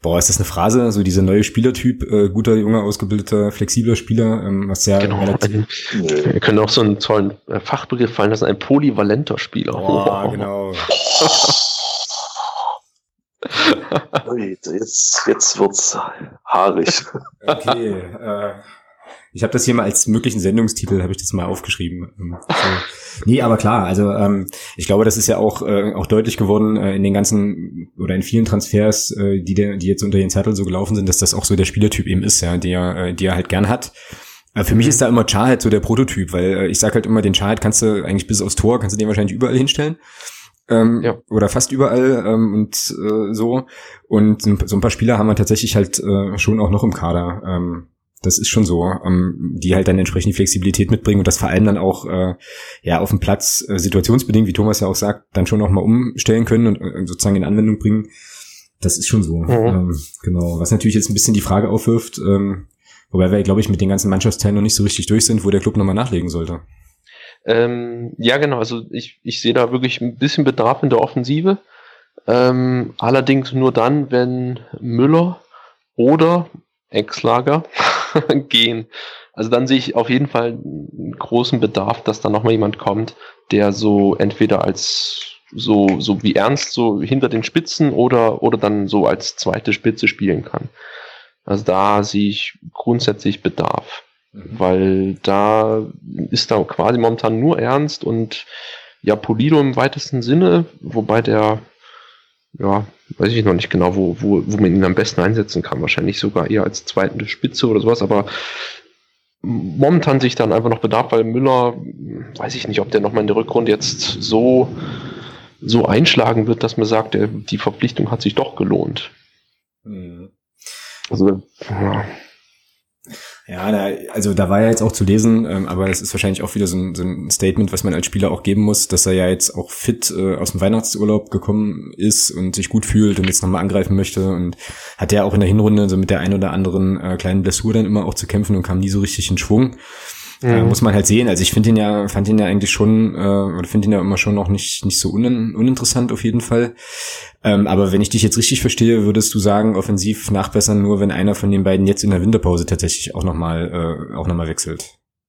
boah, ist das eine Phrase, so dieser neue Spielertyp, äh, guter, junger, ausgebildeter, flexibler Spieler, ähm, was ja genau, ein, Wir können auch so einen tollen äh, Fachbegriff fallen lassen, ein polyvalenter Spieler. Boah, genau. jetzt, jetzt wird's haarig. Okay, äh, ich habe das hier mal als möglichen Sendungstitel, habe ich das mal aufgeschrieben. Ähm, so. Nee, aber klar, also ähm, ich glaube, das ist ja auch, äh, auch deutlich geworden äh, in den ganzen oder in vielen Transfers, äh, die, der, die jetzt unter den Zettel so gelaufen sind, dass das auch so der Spielertyp eben ist, ja, der, äh, der halt gern hat. Äh, für mich ist da immer Char halt so der Prototyp, weil äh, ich sag halt immer, den Char halt kannst du eigentlich bis aufs Tor, kannst du den wahrscheinlich überall hinstellen. Ähm, ja. Oder fast überall ähm, und äh, so. Und so ein paar Spieler haben wir tatsächlich halt äh, schon auch noch im Kader. Ähm, das ist schon so, ähm, die halt dann entsprechend die Flexibilität mitbringen und das vor allem dann auch äh, ja auf dem Platz äh, situationsbedingt, wie Thomas ja auch sagt, dann schon auch mal umstellen können und äh, sozusagen in Anwendung bringen. Das ist schon so. Mhm. Ähm, genau. Was natürlich jetzt ein bisschen die Frage aufwirft, ähm, wobei wir, glaube ich, mit den ganzen Mannschaftsteilen noch nicht so richtig durch sind, wo der Club nochmal nachlegen sollte. Ähm, ja, genau. Also ich, ich sehe da wirklich ein bisschen Bedarf in der Offensive. Ähm, allerdings nur dann, wenn Müller oder Ex-Lager gehen. Also dann sehe ich auf jeden Fall einen großen Bedarf, dass da nochmal jemand kommt, der so entweder als so, so wie Ernst so hinter den Spitzen oder, oder dann so als zweite Spitze spielen kann. Also da sehe ich grundsätzlich Bedarf. Mhm. Weil da ist da quasi momentan nur Ernst und ja, Polido im weitesten Sinne, wobei der ja, weiß ich noch nicht genau, wo, wo, wo man ihn am besten einsetzen kann. Wahrscheinlich sogar eher als zweite Spitze oder sowas, aber momentan sich dann einfach noch Bedarf, weil Müller, weiß ich nicht, ob der nochmal in der Rückrunde jetzt so, so einschlagen wird, dass man sagt, der, die Verpflichtung hat sich doch gelohnt. Mhm. Also, ja. Ja, da, also da war ja jetzt auch zu lesen, ähm, aber es ist wahrscheinlich auch wieder so ein, so ein, Statement, was man als Spieler auch geben muss, dass er ja jetzt auch fit äh, aus dem Weihnachtsurlaub gekommen ist und sich gut fühlt und jetzt nochmal angreifen möchte und hat ja auch in der Hinrunde so mit der ein oder anderen äh, kleinen Blessur dann immer auch zu kämpfen und kam nie so richtig in Schwung. Mhm. Äh, muss man halt sehen. Also ich finde ihn ja, fand ihn ja eigentlich schon, äh, oder finde ihn ja immer schon noch nicht, nicht so un uninteressant auf jeden Fall. Ähm, aber wenn ich dich jetzt richtig verstehe, würdest du sagen, offensiv nachbessern nur, wenn einer von den beiden jetzt in der Winterpause tatsächlich auch nochmal äh, auch nochmal wechselt.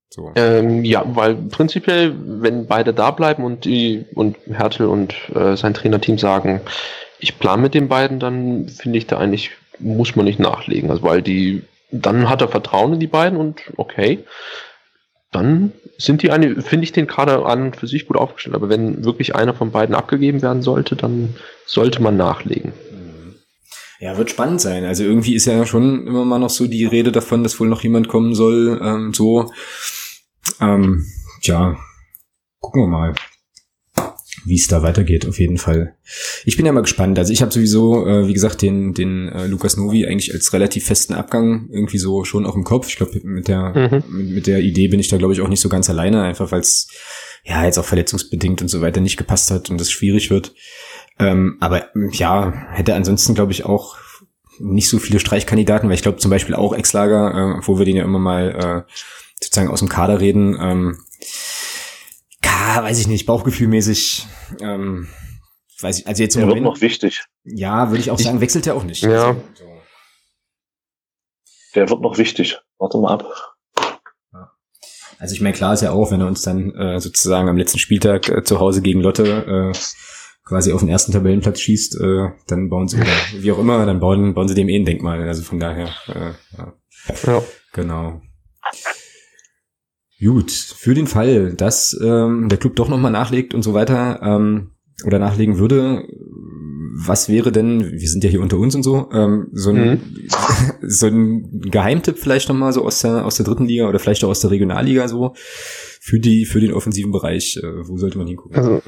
So. Ähm, ja, weil prinzipiell, wenn beide da bleiben und die und Hertel und äh, sein Trainerteam sagen, ich plane mit den beiden, dann finde ich da eigentlich muss man nicht nachlegen, also weil die dann hat er Vertrauen in die beiden und okay dann sind die eine, finde ich den Kader an für sich gut aufgestellt. Aber wenn wirklich einer von beiden abgegeben werden sollte, dann sollte man nachlegen. Mhm. Ja, wird spannend sein. Also irgendwie ist ja schon immer mal noch so die Rede davon, dass wohl noch jemand kommen soll. Ähm, so, ähm, ja, gucken wir mal wie es da weitergeht, auf jeden Fall. Ich bin ja mal gespannt. Also ich habe sowieso, äh, wie gesagt, den, den äh, Lukas Novi eigentlich als relativ festen Abgang irgendwie so schon auch im Kopf. Ich glaube, mit der, mhm. mit, mit, der Idee bin ich da, glaube ich, auch nicht so ganz alleine, einfach weil es ja jetzt auch verletzungsbedingt und so weiter nicht gepasst hat und es schwierig wird. Ähm, aber ja, hätte ansonsten, glaube ich, auch nicht so viele Streichkandidaten, weil ich glaube zum Beispiel auch Ex-Lager, äh, wo wir den ja immer mal äh, sozusagen aus dem Kader reden, ähm, ja, weiß ich nicht, bauchgefühlmäßig, ähm, weiß ich, also jetzt im der Moment. wird noch wichtig. Ja, würde ich auch sagen, wechselt er auch nicht. Ja. Also, so. Der wird noch wichtig. Warte mal ab. Also ich meine, klar ist ja auch, wenn er uns dann äh, sozusagen am letzten Spieltag äh, zu Hause gegen Lotte äh, quasi auf den ersten Tabellenplatz schießt, äh, dann bauen sie, oder wie auch immer, dann bauen, bauen sie dem eh ein Denkmal. Also von daher, äh, ja. ja. Genau. Gut, für den Fall, dass ähm, der Club doch nochmal nachlegt und so weiter ähm, oder nachlegen würde, was wäre denn, wir sind ja hier unter uns und so, ähm, so, ein, mhm. so ein Geheimtipp vielleicht nochmal so aus der, aus der dritten Liga oder vielleicht auch aus der Regionalliga so für die, für den offensiven Bereich, äh, wo sollte man hingucken? Also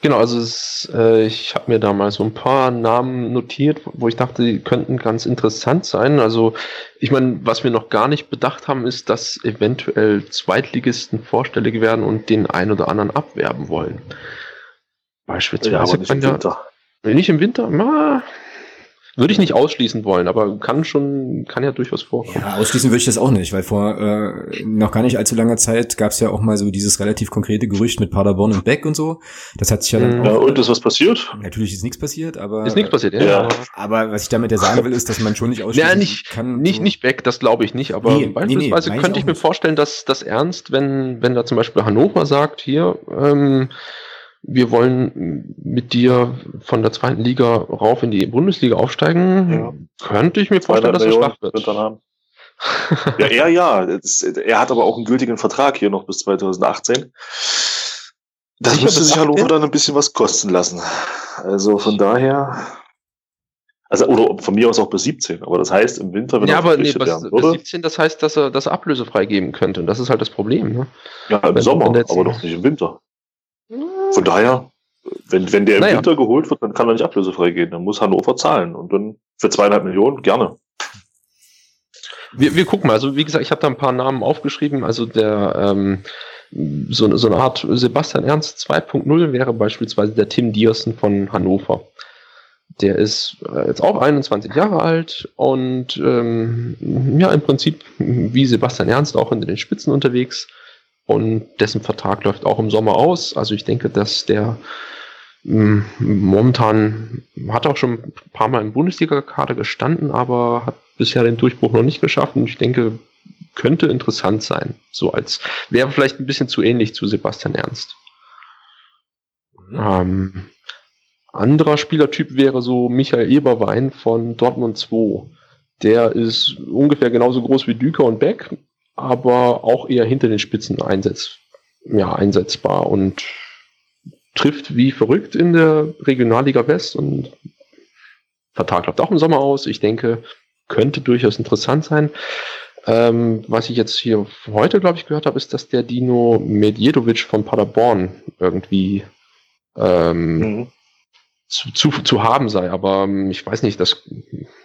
Genau, also es, äh, ich habe mir da mal so ein paar Namen notiert, wo ich dachte, die könnten ganz interessant sein. Also ich meine, was wir noch gar nicht bedacht haben, ist, dass eventuell Zweitligisten vorstellig werden und den einen oder anderen abwerben wollen. Beispielsweise. Ja, aber nicht im Winter. Nicht im Winter? Na, Würde ich nicht ausschließen wollen, aber kann schon, kann ja durchaus vorkommen. Ja, ausschließen würde ich das auch nicht, weil vor äh, noch gar nicht allzu langer Zeit gab es ja auch mal so dieses relativ konkrete Gerücht mit Paderborn und Beck und so. Das hat sich ja dann mhm. auch, Ja, und ist was passiert? Natürlich ist nichts passiert, aber ist nichts passiert, ja. ja. Aber was ich damit ja sagen will, ist, dass man schon nicht ausschließen ja, nicht, kann. Nicht, so. nicht Beck, das glaube ich nicht, aber nee, beispielsweise nee, nee, könnte ich, ich mir vorstellen, dass das ernst, wenn wenn da zum Beispiel Hannover sagt, hier ähm, wir wollen mit dir von der zweiten Liga rauf in die Bundesliga aufsteigen, ja. könnte ich mir vorstellen, dass er schwach wird. ja, er ja. Das, er hat aber auch einen gültigen Vertrag hier noch bis 2018. Das Sicher müsste sich Hannover dann ein bisschen was kosten lassen. Also von daher. Also, oder von mir aus auch bis 17, aber das heißt im Winter, wenn ja, er aber nee, werden würde. Bis 17, das heißt, dass er, dass er ablösefrei geben könnte. Und das ist halt das Problem. Ne? Ja, im wenn, Sommer, wenn aber doch nicht im Winter. Von daher, wenn, wenn der im naja. Winter geholt wird, dann kann er nicht ablösefrei gehen. Dann muss Hannover zahlen. Und dann für zweieinhalb Millionen gerne. Wir, wir gucken mal. Also wie gesagt, ich habe da ein paar Namen aufgeschrieben. Also der ähm, so, so eine Art Sebastian Ernst 2.0 wäre beispielsweise der Tim Diersen von Hannover. Der ist äh, jetzt auch 21 Jahre alt und ähm, ja, im Prinzip wie Sebastian Ernst auch in den Spitzen unterwegs und dessen Vertrag läuft auch im Sommer aus. Also ich denke, dass der hm, momentan hat auch schon ein paar Mal im Bundesliga-Kader gestanden, aber hat bisher den Durchbruch noch nicht geschafft. Und ich denke, könnte interessant sein. So als wäre vielleicht ein bisschen zu ähnlich zu Sebastian Ernst. Mhm. Ähm, anderer Spielertyp wäre so Michael Eberwein von Dortmund 2. Der ist ungefähr genauso groß wie Düker und Beck, aber auch eher hinter den Spitzen einsetz, ja, einsetzbar und trifft wie verrückt in der Regionalliga West und Vertrag läuft auch im Sommer aus. Ich denke, könnte durchaus interessant sein. Ähm, was ich jetzt hier heute, glaube ich, gehört habe, ist, dass der Dino Medjedovic von Paderborn irgendwie ähm, mhm zu, zu, zu haben sei. Aber ähm, ich weiß nicht, das,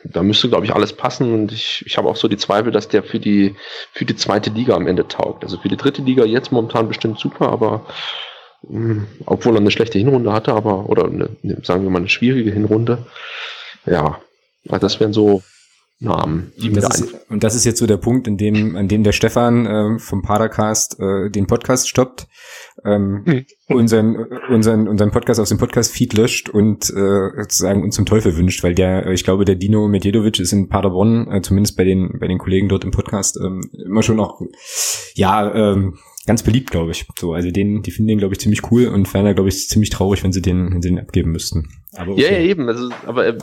da müsste, glaube ich, alles passen. Und ich, ich habe auch so die Zweifel, dass der für die, für die zweite Liga am Ende taugt. Also für die dritte Liga jetzt momentan bestimmt super, aber mh, hm, obwohl er eine schlechte Hinrunde hatte, aber, oder eine, sagen wir mal, eine schwierige Hinrunde. Ja, das wären so Namen, die und das, ist, und das ist jetzt so der Punkt, in dem, an dem der Stefan äh, vom Padercast äh, den Podcast stoppt, ähm, hm. unseren, unseren, unseren Podcast aus dem Podcast-Feed löscht und äh, sozusagen uns zum Teufel wünscht, weil der, ich glaube, der Dino Medjedovic ist in Paderborn, äh, zumindest bei den, bei den Kollegen dort im Podcast, ähm, immer schon auch, ja, ähm, ganz beliebt, glaube ich. So, also den, die finden den, glaube ich, ziemlich cool und ferner, glaube ich, ziemlich traurig, wenn sie den, wenn sie den abgeben müssten. Aber okay. Ja, ja, eben. Also, aber äh,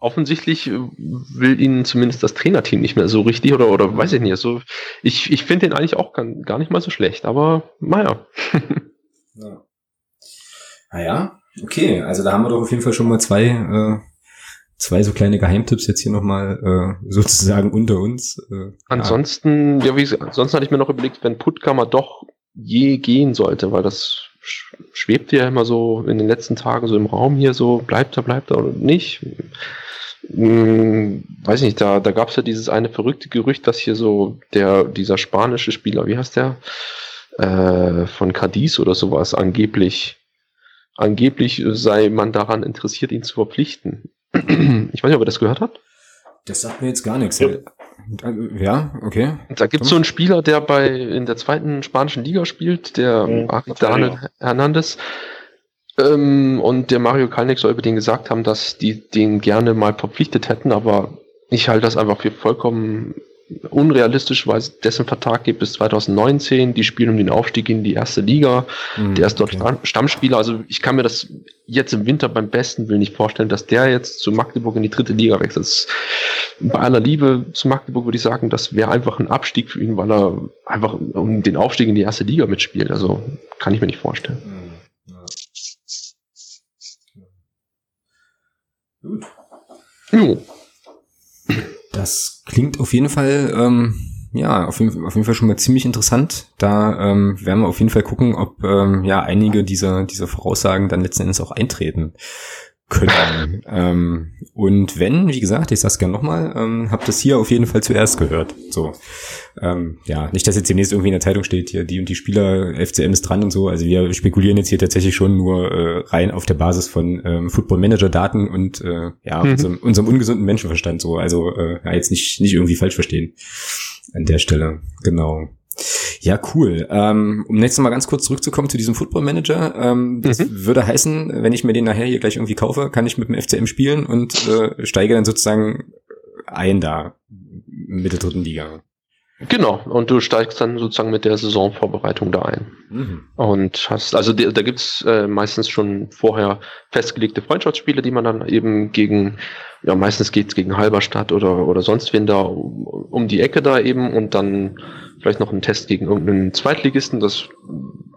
offensichtlich äh, will ihnen zumindest das Trainerteam nicht mehr so richtig oder, oder weiß ich nicht. Also, ich, ich finde den eigentlich auch gar, gar nicht mal so schlecht, aber naja. ja. Naja, okay. Also da haben wir doch auf jeden Fall schon mal zwei, äh, zwei so kleine Geheimtipps jetzt hier nochmal äh, sozusagen unter uns. Äh, ansonsten, ja, ja wie gesagt, ansonsten hatte ich mir noch überlegt, wenn Puttkammer doch je gehen sollte, weil das schwebt ja immer so in den letzten Tagen so im Raum hier so, bleibt er, bleibt er oder nicht. Hm, weiß nicht, da, da gab es ja dieses eine verrückte Gerücht, dass hier so der, dieser spanische Spieler, wie heißt der? Äh, von Cadiz oder sowas, angeblich, angeblich sei man daran interessiert, ihn zu verpflichten. Ich weiß nicht, ob ihr das gehört habt. Das sagt mir jetzt gar nichts. Ja, ja okay. Da gibt es so einen Spieler, der bei in der zweiten spanischen Liga spielt, der mhm, Daniel Hernandez. Ähm, und der Mario Kalnick soll über den gesagt haben, dass die den gerne mal verpflichtet hätten, aber ich halte das einfach für vollkommen unrealistisch, weil es dessen Vertrag geht bis 2019. Die spielen um den Aufstieg in die erste Liga. Mhm, der ist dort okay. Stammspieler. Also ich kann mir das jetzt im Winter beim besten Willen nicht vorstellen, dass der jetzt zu Magdeburg in die dritte Liga wechselt. Bei aller Liebe zu Magdeburg würde ich sagen, das wäre einfach ein Abstieg für ihn, weil er einfach um den Aufstieg in die erste Liga mitspielt. Also kann ich mir nicht vorstellen. Mhm. Gut. Jo. Das klingt auf jeden Fall, ähm, ja, auf jeden, auf jeden Fall schon mal ziemlich interessant. Da ähm, werden wir auf jeden Fall gucken, ob ähm, ja einige dieser, dieser Voraussagen dann letzten Endes auch eintreten. Können. ähm, und wenn, wie gesagt, ich sag's gerne nochmal, ähm, habt das hier auf jeden Fall zuerst gehört. So, ähm, ja, nicht, dass jetzt demnächst irgendwie in der Zeitung steht, hier die und die Spieler, FCM ist dran und so. Also wir spekulieren jetzt hier tatsächlich schon nur äh, rein auf der Basis von ähm, Football Manager Daten und äh, ja, mhm. unserem, unserem ungesunden Menschenverstand so. Also äh, ja, jetzt nicht nicht irgendwie falsch verstehen an der Stelle. Genau. Ja, cool. Ähm, um nächstes Mal ganz kurz zurückzukommen zu diesem Football Manager. Ähm, das mhm. würde heißen, wenn ich mir den nachher hier gleich irgendwie kaufe, kann ich mit dem FCM spielen und äh, steige dann sozusagen ein da mit der dritten Liga. Genau, und du steigst dann sozusagen mit der Saisonvorbereitung da ein. Mhm. Und hast, also da, da gibt's äh, meistens schon vorher festgelegte Freundschaftsspiele, die man dann eben gegen, ja meistens geht's gegen Halberstadt oder, oder sonst wen da um, um die Ecke da eben und dann vielleicht noch einen Test gegen irgendeinen Zweitligisten. Das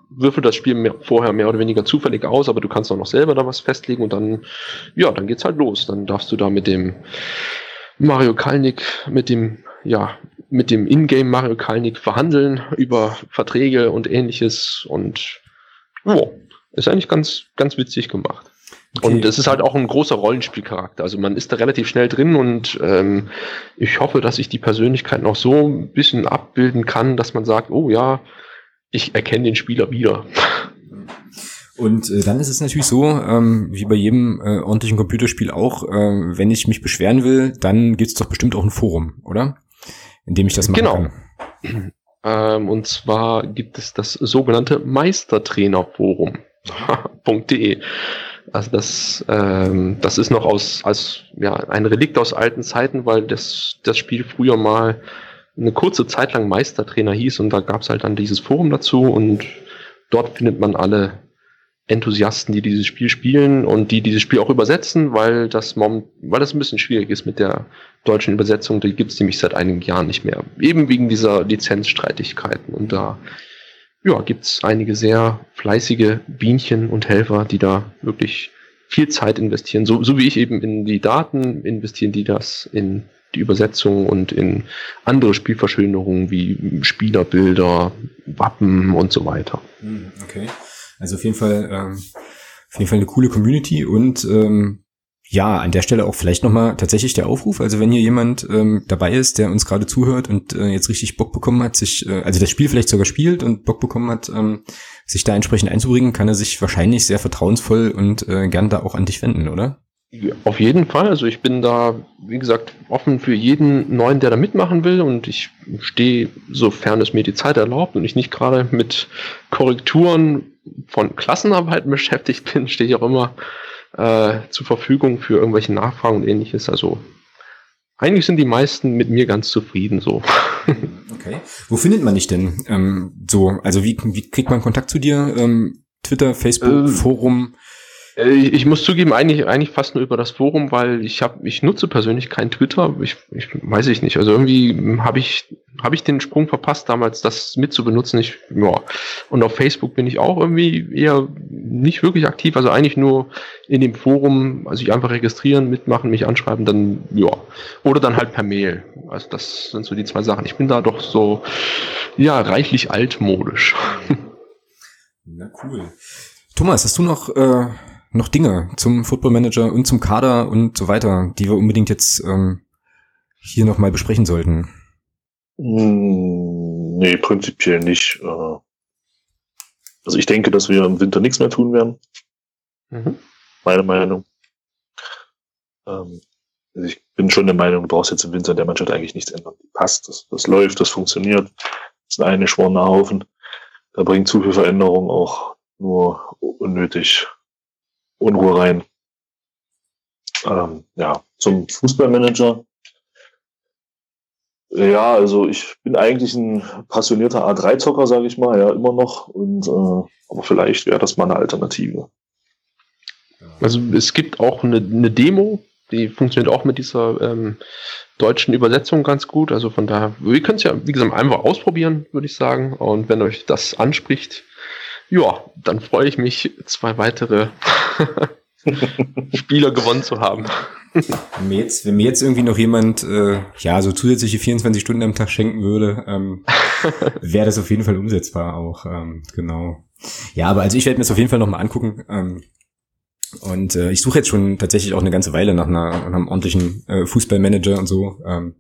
würfelt das Spiel mehr, vorher mehr oder weniger zufällig aus, aber du kannst auch noch selber da was festlegen und dann, ja, dann geht's halt los. Dann darfst du da mit dem Mario Kalnick, mit dem, ja, mit dem Ingame Mario Kalnick verhandeln über Verträge und ähnliches und ja, ist eigentlich ganz, ganz witzig gemacht. Okay. Und es ist halt auch ein großer Rollenspielcharakter. Also man ist da relativ schnell drin und ähm, ich hoffe, dass ich die Persönlichkeit noch so ein bisschen abbilden kann, dass man sagt, oh ja, ich erkenne den Spieler wieder. Und äh, dann ist es natürlich so, ähm, wie bei jedem äh, ordentlichen Computerspiel auch, äh, wenn ich mich beschweren will, dann gibt es doch bestimmt auch ein Forum, oder? In dem ich das machen genau. kann. Ähm, und zwar gibt es das sogenannte Meistertrainerforum.de. Also das, ähm, das ist noch aus, als ja, ein Relikt aus alten Zeiten, weil das, das Spiel früher mal eine kurze Zeit lang Meistertrainer hieß und da gab es halt dann dieses Forum dazu und dort findet man alle Enthusiasten, die dieses Spiel spielen und die dieses Spiel auch übersetzen, weil das, weil das ein bisschen schwierig ist mit der deutschen Übersetzung. Die gibt es nämlich seit einigen Jahren nicht mehr. Eben wegen dieser Lizenzstreitigkeiten. Und da ja, gibt es einige sehr fleißige Bienchen und Helfer, die da wirklich viel Zeit investieren. So, so wie ich eben in die Daten investieren, die das in die Übersetzung und in andere Spielverschönerungen wie Spielerbilder, Wappen und so weiter. Hm, okay. Also auf jeden Fall, ähm, auf jeden Fall eine coole Community und ähm, ja, an der Stelle auch vielleicht nochmal tatsächlich der Aufruf. Also wenn hier jemand ähm, dabei ist, der uns gerade zuhört und äh, jetzt richtig Bock bekommen hat, sich, äh, also das Spiel vielleicht sogar spielt und Bock bekommen hat, ähm, sich da entsprechend einzubringen, kann er sich wahrscheinlich sehr vertrauensvoll und äh, gern da auch an dich wenden, oder? Auf jeden Fall. Also ich bin da, wie gesagt, offen für jeden Neuen, der da mitmachen will. Und ich stehe, sofern es mir die Zeit erlaubt und ich nicht gerade mit Korrekturen von Klassenarbeiten beschäftigt bin, stehe ich auch immer äh, zur Verfügung für irgendwelche Nachfragen und ähnliches. Also eigentlich sind die meisten mit mir ganz zufrieden so. Okay. Wo findet man dich denn? Ähm, so, also wie, wie kriegt man Kontakt zu dir? Ähm, Twitter, Facebook, äh, Forum? Äh, ich muss zugeben, eigentlich, eigentlich fast nur über das Forum, weil ich habe, ich nutze persönlich kein Twitter. Ich, ich weiß ich nicht. Also irgendwie habe ich, habe ich den Sprung verpasst, damals das mitzubenutzen. Ich, ja. Und auf Facebook bin ich auch irgendwie eher nicht wirklich aktiv. Also eigentlich nur in dem Forum, also ich einfach registrieren, mitmachen, mich anschreiben, dann, ja. Oder dann halt per Mail. Also das sind so die zwei Sachen. Ich bin da doch so, ja, reichlich altmodisch. Na cool. Thomas, hast du noch äh, noch Dinge zum Football Manager und zum Kader und so weiter, die wir unbedingt jetzt ähm, hier nochmal besprechen sollten? Hm, nee, prinzipiell nicht. Äh. Also ich denke, dass wir im Winter nichts mehr tun werden. Mhm. Meine Meinung. Ähm, also ich bin schon der Meinung, du brauchst jetzt im Winter der Mannschaft eigentlich nichts ändern. Passt, das, das läuft, das funktioniert. Das ist eine schworner Haufen. Da bringt zu viel Veränderung auch nur unnötig Unruhe rein. Ähm, ja, zum Fußballmanager. Ja, also ich bin eigentlich ein passionierter A3-Zocker, sage ich mal, ja, immer noch. Und äh, aber vielleicht wäre das mal eine Alternative. Also es gibt auch eine, eine Demo, die funktioniert auch mit dieser ähm, deutschen Übersetzung ganz gut. Also von daher, wir können es ja, wie gesagt, einfach ausprobieren, würde ich sagen. Und wenn euch das anspricht, ja, dann freue ich mich, zwei weitere Spieler gewonnen zu haben. wenn, mir jetzt, wenn mir jetzt irgendwie noch jemand äh, ja so zusätzliche 24 Stunden am Tag schenken würde, ähm, wäre das auf jeden Fall umsetzbar auch. Ähm, genau. Ja, aber also ich werde mir das auf jeden Fall nochmal angucken. Ähm, Und äh, ich suche jetzt schon tatsächlich auch eine ganze Weile nach, einer, nach einem ordentlichen äh, Fußballmanager und so. Ähm,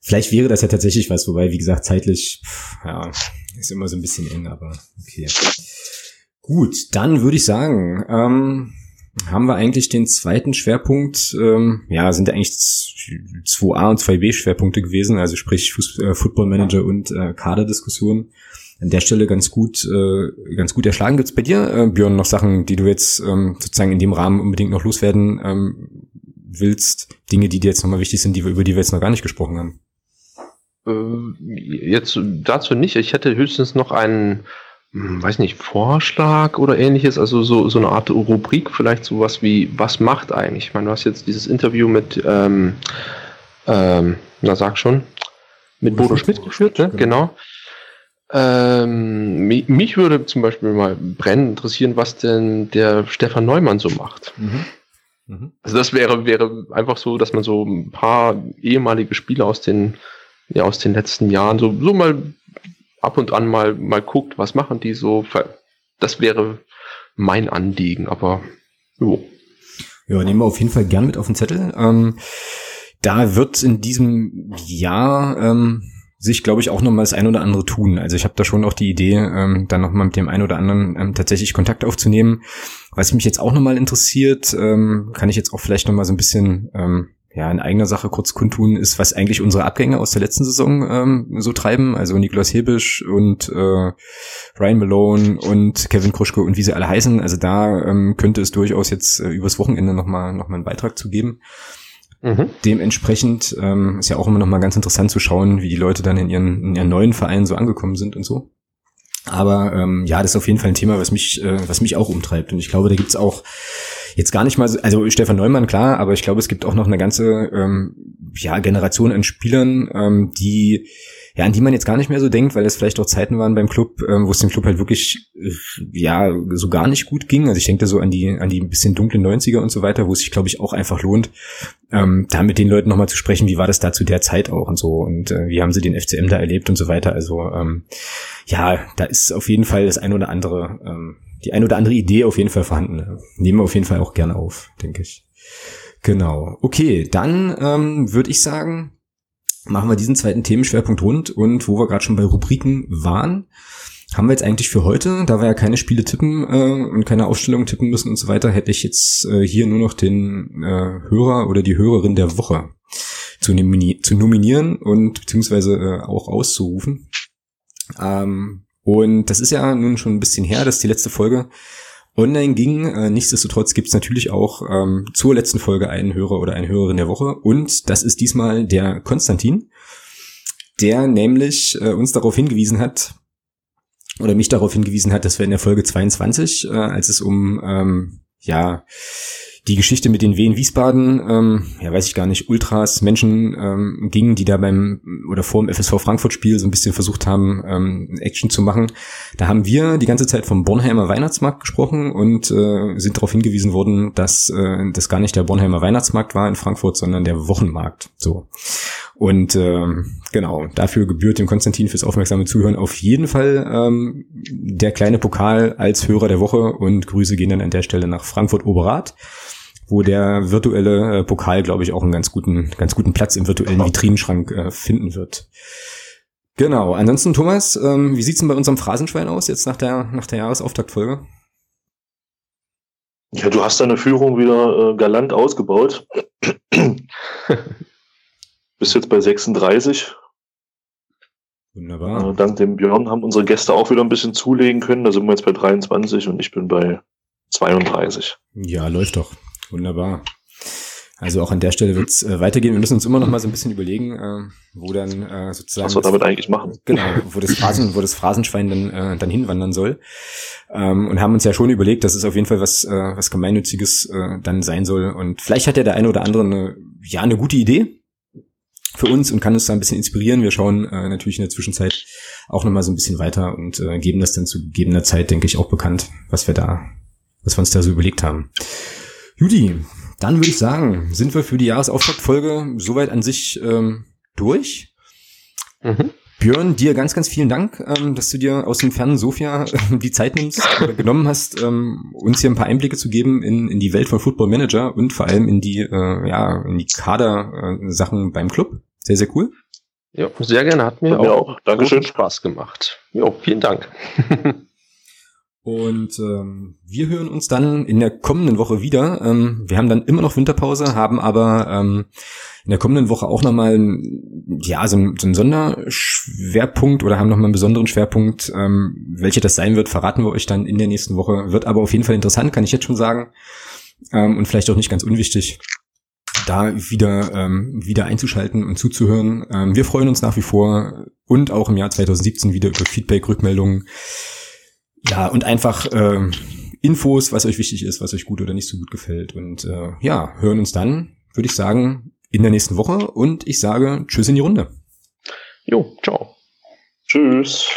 vielleicht wäre das ja tatsächlich was, wobei, wie gesagt, zeitlich, pff, ja, ist immer so ein bisschen eng, aber okay. Gut, dann würde ich sagen, ähm, haben wir eigentlich den zweiten Schwerpunkt, ähm, ja, sind eigentlich 2a und 2b Schwerpunkte gewesen, also sprich Fuß, äh, Football Manager und äh, Kaderdiskussion. An der Stelle ganz gut, äh, ganz gut erschlagen. Gibt's bei dir, äh, Björn, noch Sachen, die du jetzt ähm, sozusagen in dem Rahmen unbedingt noch loswerden ähm, willst? Dinge, die dir jetzt nochmal wichtig sind, die wir, über die wir jetzt noch gar nicht gesprochen haben? Äh, jetzt dazu nicht. Ich hätte höchstens noch einen hm, weiß nicht, Vorschlag oder ähnliches, also so, so eine Art Rubrik, vielleicht sowas wie, was macht eigentlich? Ich meine, du hast jetzt dieses Interview mit, ähm, ähm, na sag schon, mit Bodo Schmidt geführt, ne? genau. Ähm, mich, mich, würde zum Beispiel mal brennend interessieren, was denn der Stefan Neumann so macht. Mhm. Mhm. Also das wäre, wäre einfach so, dass man so ein paar ehemalige Spieler aus den, ja, aus den letzten Jahren so, so mal ab und an mal, mal guckt, was machen die so. Das wäre mein Anliegen, aber jo. Ja, nehmen wir auf jeden Fall gern mit auf den Zettel. Ähm, da wird in diesem Jahr ähm, sich, glaube ich, auch noch mal das ein oder andere tun. Also ich habe da schon auch die Idee, ähm, dann noch mal mit dem einen oder anderen ähm, tatsächlich Kontakt aufzunehmen. Was mich jetzt auch noch mal interessiert, ähm, kann ich jetzt auch vielleicht noch mal so ein bisschen ähm, ja, in eigener Sache kurz kundtun, ist, was eigentlich unsere Abgänge aus der letzten Saison ähm, so treiben. Also Niklas Hebisch und äh, Ryan Malone und Kevin Kruschke und wie sie alle heißen. Also da ähm, könnte es durchaus jetzt äh, übers Wochenende nochmal noch mal einen Beitrag zu geben. Mhm. Dementsprechend ähm, ist ja auch immer noch mal ganz interessant zu schauen, wie die Leute dann in ihren, in ihren neuen Vereinen so angekommen sind und so. Aber ähm, ja, das ist auf jeden Fall ein Thema, was mich, äh, was mich auch umtreibt. Und ich glaube, da gibt's auch jetzt gar nicht mal so, also Stefan Neumann, klar, aber ich glaube, es gibt auch noch eine ganze ähm, ja, Generation an Spielern, ähm, die ja, an die man jetzt gar nicht mehr so denkt, weil es vielleicht auch Zeiten waren beim Club, ähm, wo es dem Club halt wirklich ja so gar nicht gut ging. Also ich denke da so an die an die ein bisschen dunklen 90er und so weiter, wo es sich glaube ich auch einfach lohnt, ähm, da mit den Leuten nochmal zu sprechen, wie war das da zu der Zeit auch und so und äh, wie haben sie den FCM da erlebt und so weiter. Also ähm, ja, da ist auf jeden Fall das ein oder andere ähm, die ein oder andere Idee auf jeden Fall vorhanden. Nehmen wir auf jeden Fall auch gerne auf, denke ich. Genau. Okay, dann ähm, würde ich sagen, machen wir diesen zweiten Themenschwerpunkt rund und wo wir gerade schon bei Rubriken waren, haben wir jetzt eigentlich für heute, da wir ja keine Spiele tippen äh, und keine Aufstellung tippen müssen und so weiter, hätte ich jetzt äh, hier nur noch den äh, Hörer oder die Hörerin der Woche zu, nomini zu nominieren und beziehungsweise äh, auch auszurufen. Ähm, und das ist ja nun schon ein bisschen her, dass die letzte Folge online ging. Äh, nichtsdestotrotz gibt es natürlich auch ähm, zur letzten Folge einen Hörer oder eine Hörerin der Woche. Und das ist diesmal der Konstantin, der nämlich äh, uns darauf hingewiesen hat, oder mich darauf hingewiesen hat, dass wir in der Folge 22, äh, als es um ähm, ja die Geschichte mit den Wien Wiesbaden, ähm, ja weiß ich gar nicht, Ultras, Menschen ähm, gingen, die da beim oder vor dem FSV Frankfurt Spiel so ein bisschen versucht haben, ähm, Action zu machen. Da haben wir die ganze Zeit vom Bornheimer Weihnachtsmarkt gesprochen und äh, sind darauf hingewiesen worden, dass äh, das gar nicht der Bornheimer Weihnachtsmarkt war in Frankfurt, sondern der Wochenmarkt. So. Und ähm, genau, dafür gebührt dem Konstantin fürs aufmerksame Zuhören auf jeden Fall ähm, der kleine Pokal als Hörer der Woche und Grüße gehen dann an der Stelle nach Frankfurt Oberrat wo der virtuelle äh, Pokal, glaube ich, auch einen ganz guten, ganz guten Platz im virtuellen Vitrinenschrank äh, finden wird. Genau. Ansonsten, Thomas, ähm, wie sieht's denn bei unserem Phrasenschwein aus jetzt nach der, nach der Jahresauftaktfolge? Ja, du hast deine Führung wieder äh, galant ausgebaut. Bist jetzt bei 36. Wunderbar. Äh, dank dem Björn haben unsere Gäste auch wieder ein bisschen zulegen können. Da sind wir jetzt bei 23 und ich bin bei 32. Ja, läuft doch. Wunderbar. Also auch an der Stelle wird es äh, weitergehen. Wir müssen uns immer noch mal so ein bisschen überlegen, äh, wo dann äh, sozusagen was wir damit eigentlich machen. Genau, wo das Phrasen, wo das Phrasenschwein dann äh, dann hinwandern soll. Ähm, und haben uns ja schon überlegt, dass es auf jeden Fall was äh, was gemeinnütziges äh, dann sein soll. Und vielleicht hat ja der eine oder andere eine ja eine gute Idee für uns und kann uns da ein bisschen inspirieren. Wir schauen äh, natürlich in der Zwischenzeit auch noch mal so ein bisschen weiter und äh, geben das dann zu gegebener Zeit, denke ich, auch bekannt, was wir da, was wir uns da so überlegt haben. Judy, dann würde ich sagen, sind wir für die Jahresauftaktfolge soweit an sich ähm, durch. Mhm. Björn, dir ganz, ganz vielen Dank, ähm, dass du dir aus dem fernen Sofia äh, die Zeit nimmst oder genommen hast, ähm, uns hier ein paar Einblicke zu geben in, in die Welt von Football Manager und vor allem in die, äh, ja, in die Kader-Sachen beim Club. Sehr, sehr cool. Ja, sehr gerne. Hat mir, Hat mir auch, auch. Dankeschön. Spaß gemacht. Ja, vielen Dank. Und ähm, wir hören uns dann in der kommenden Woche wieder. Ähm, wir haben dann immer noch Winterpause, haben aber ähm, in der kommenden Woche auch nochmal ja, so, so einen Sonderschwerpunkt oder haben nochmal einen besonderen Schwerpunkt. Ähm, welche das sein wird, verraten wir euch dann in der nächsten Woche. Wird aber auf jeden Fall interessant, kann ich jetzt schon sagen. Ähm, und vielleicht auch nicht ganz unwichtig, da wieder, ähm, wieder einzuschalten und zuzuhören. Ähm, wir freuen uns nach wie vor und auch im Jahr 2017 wieder über Feedback, Rückmeldungen ja, und einfach äh, Infos, was euch wichtig ist, was euch gut oder nicht so gut gefällt. Und äh, ja, hören uns dann, würde ich sagen, in der nächsten Woche. Und ich sage Tschüss in die Runde. Jo, ciao. Tschüss.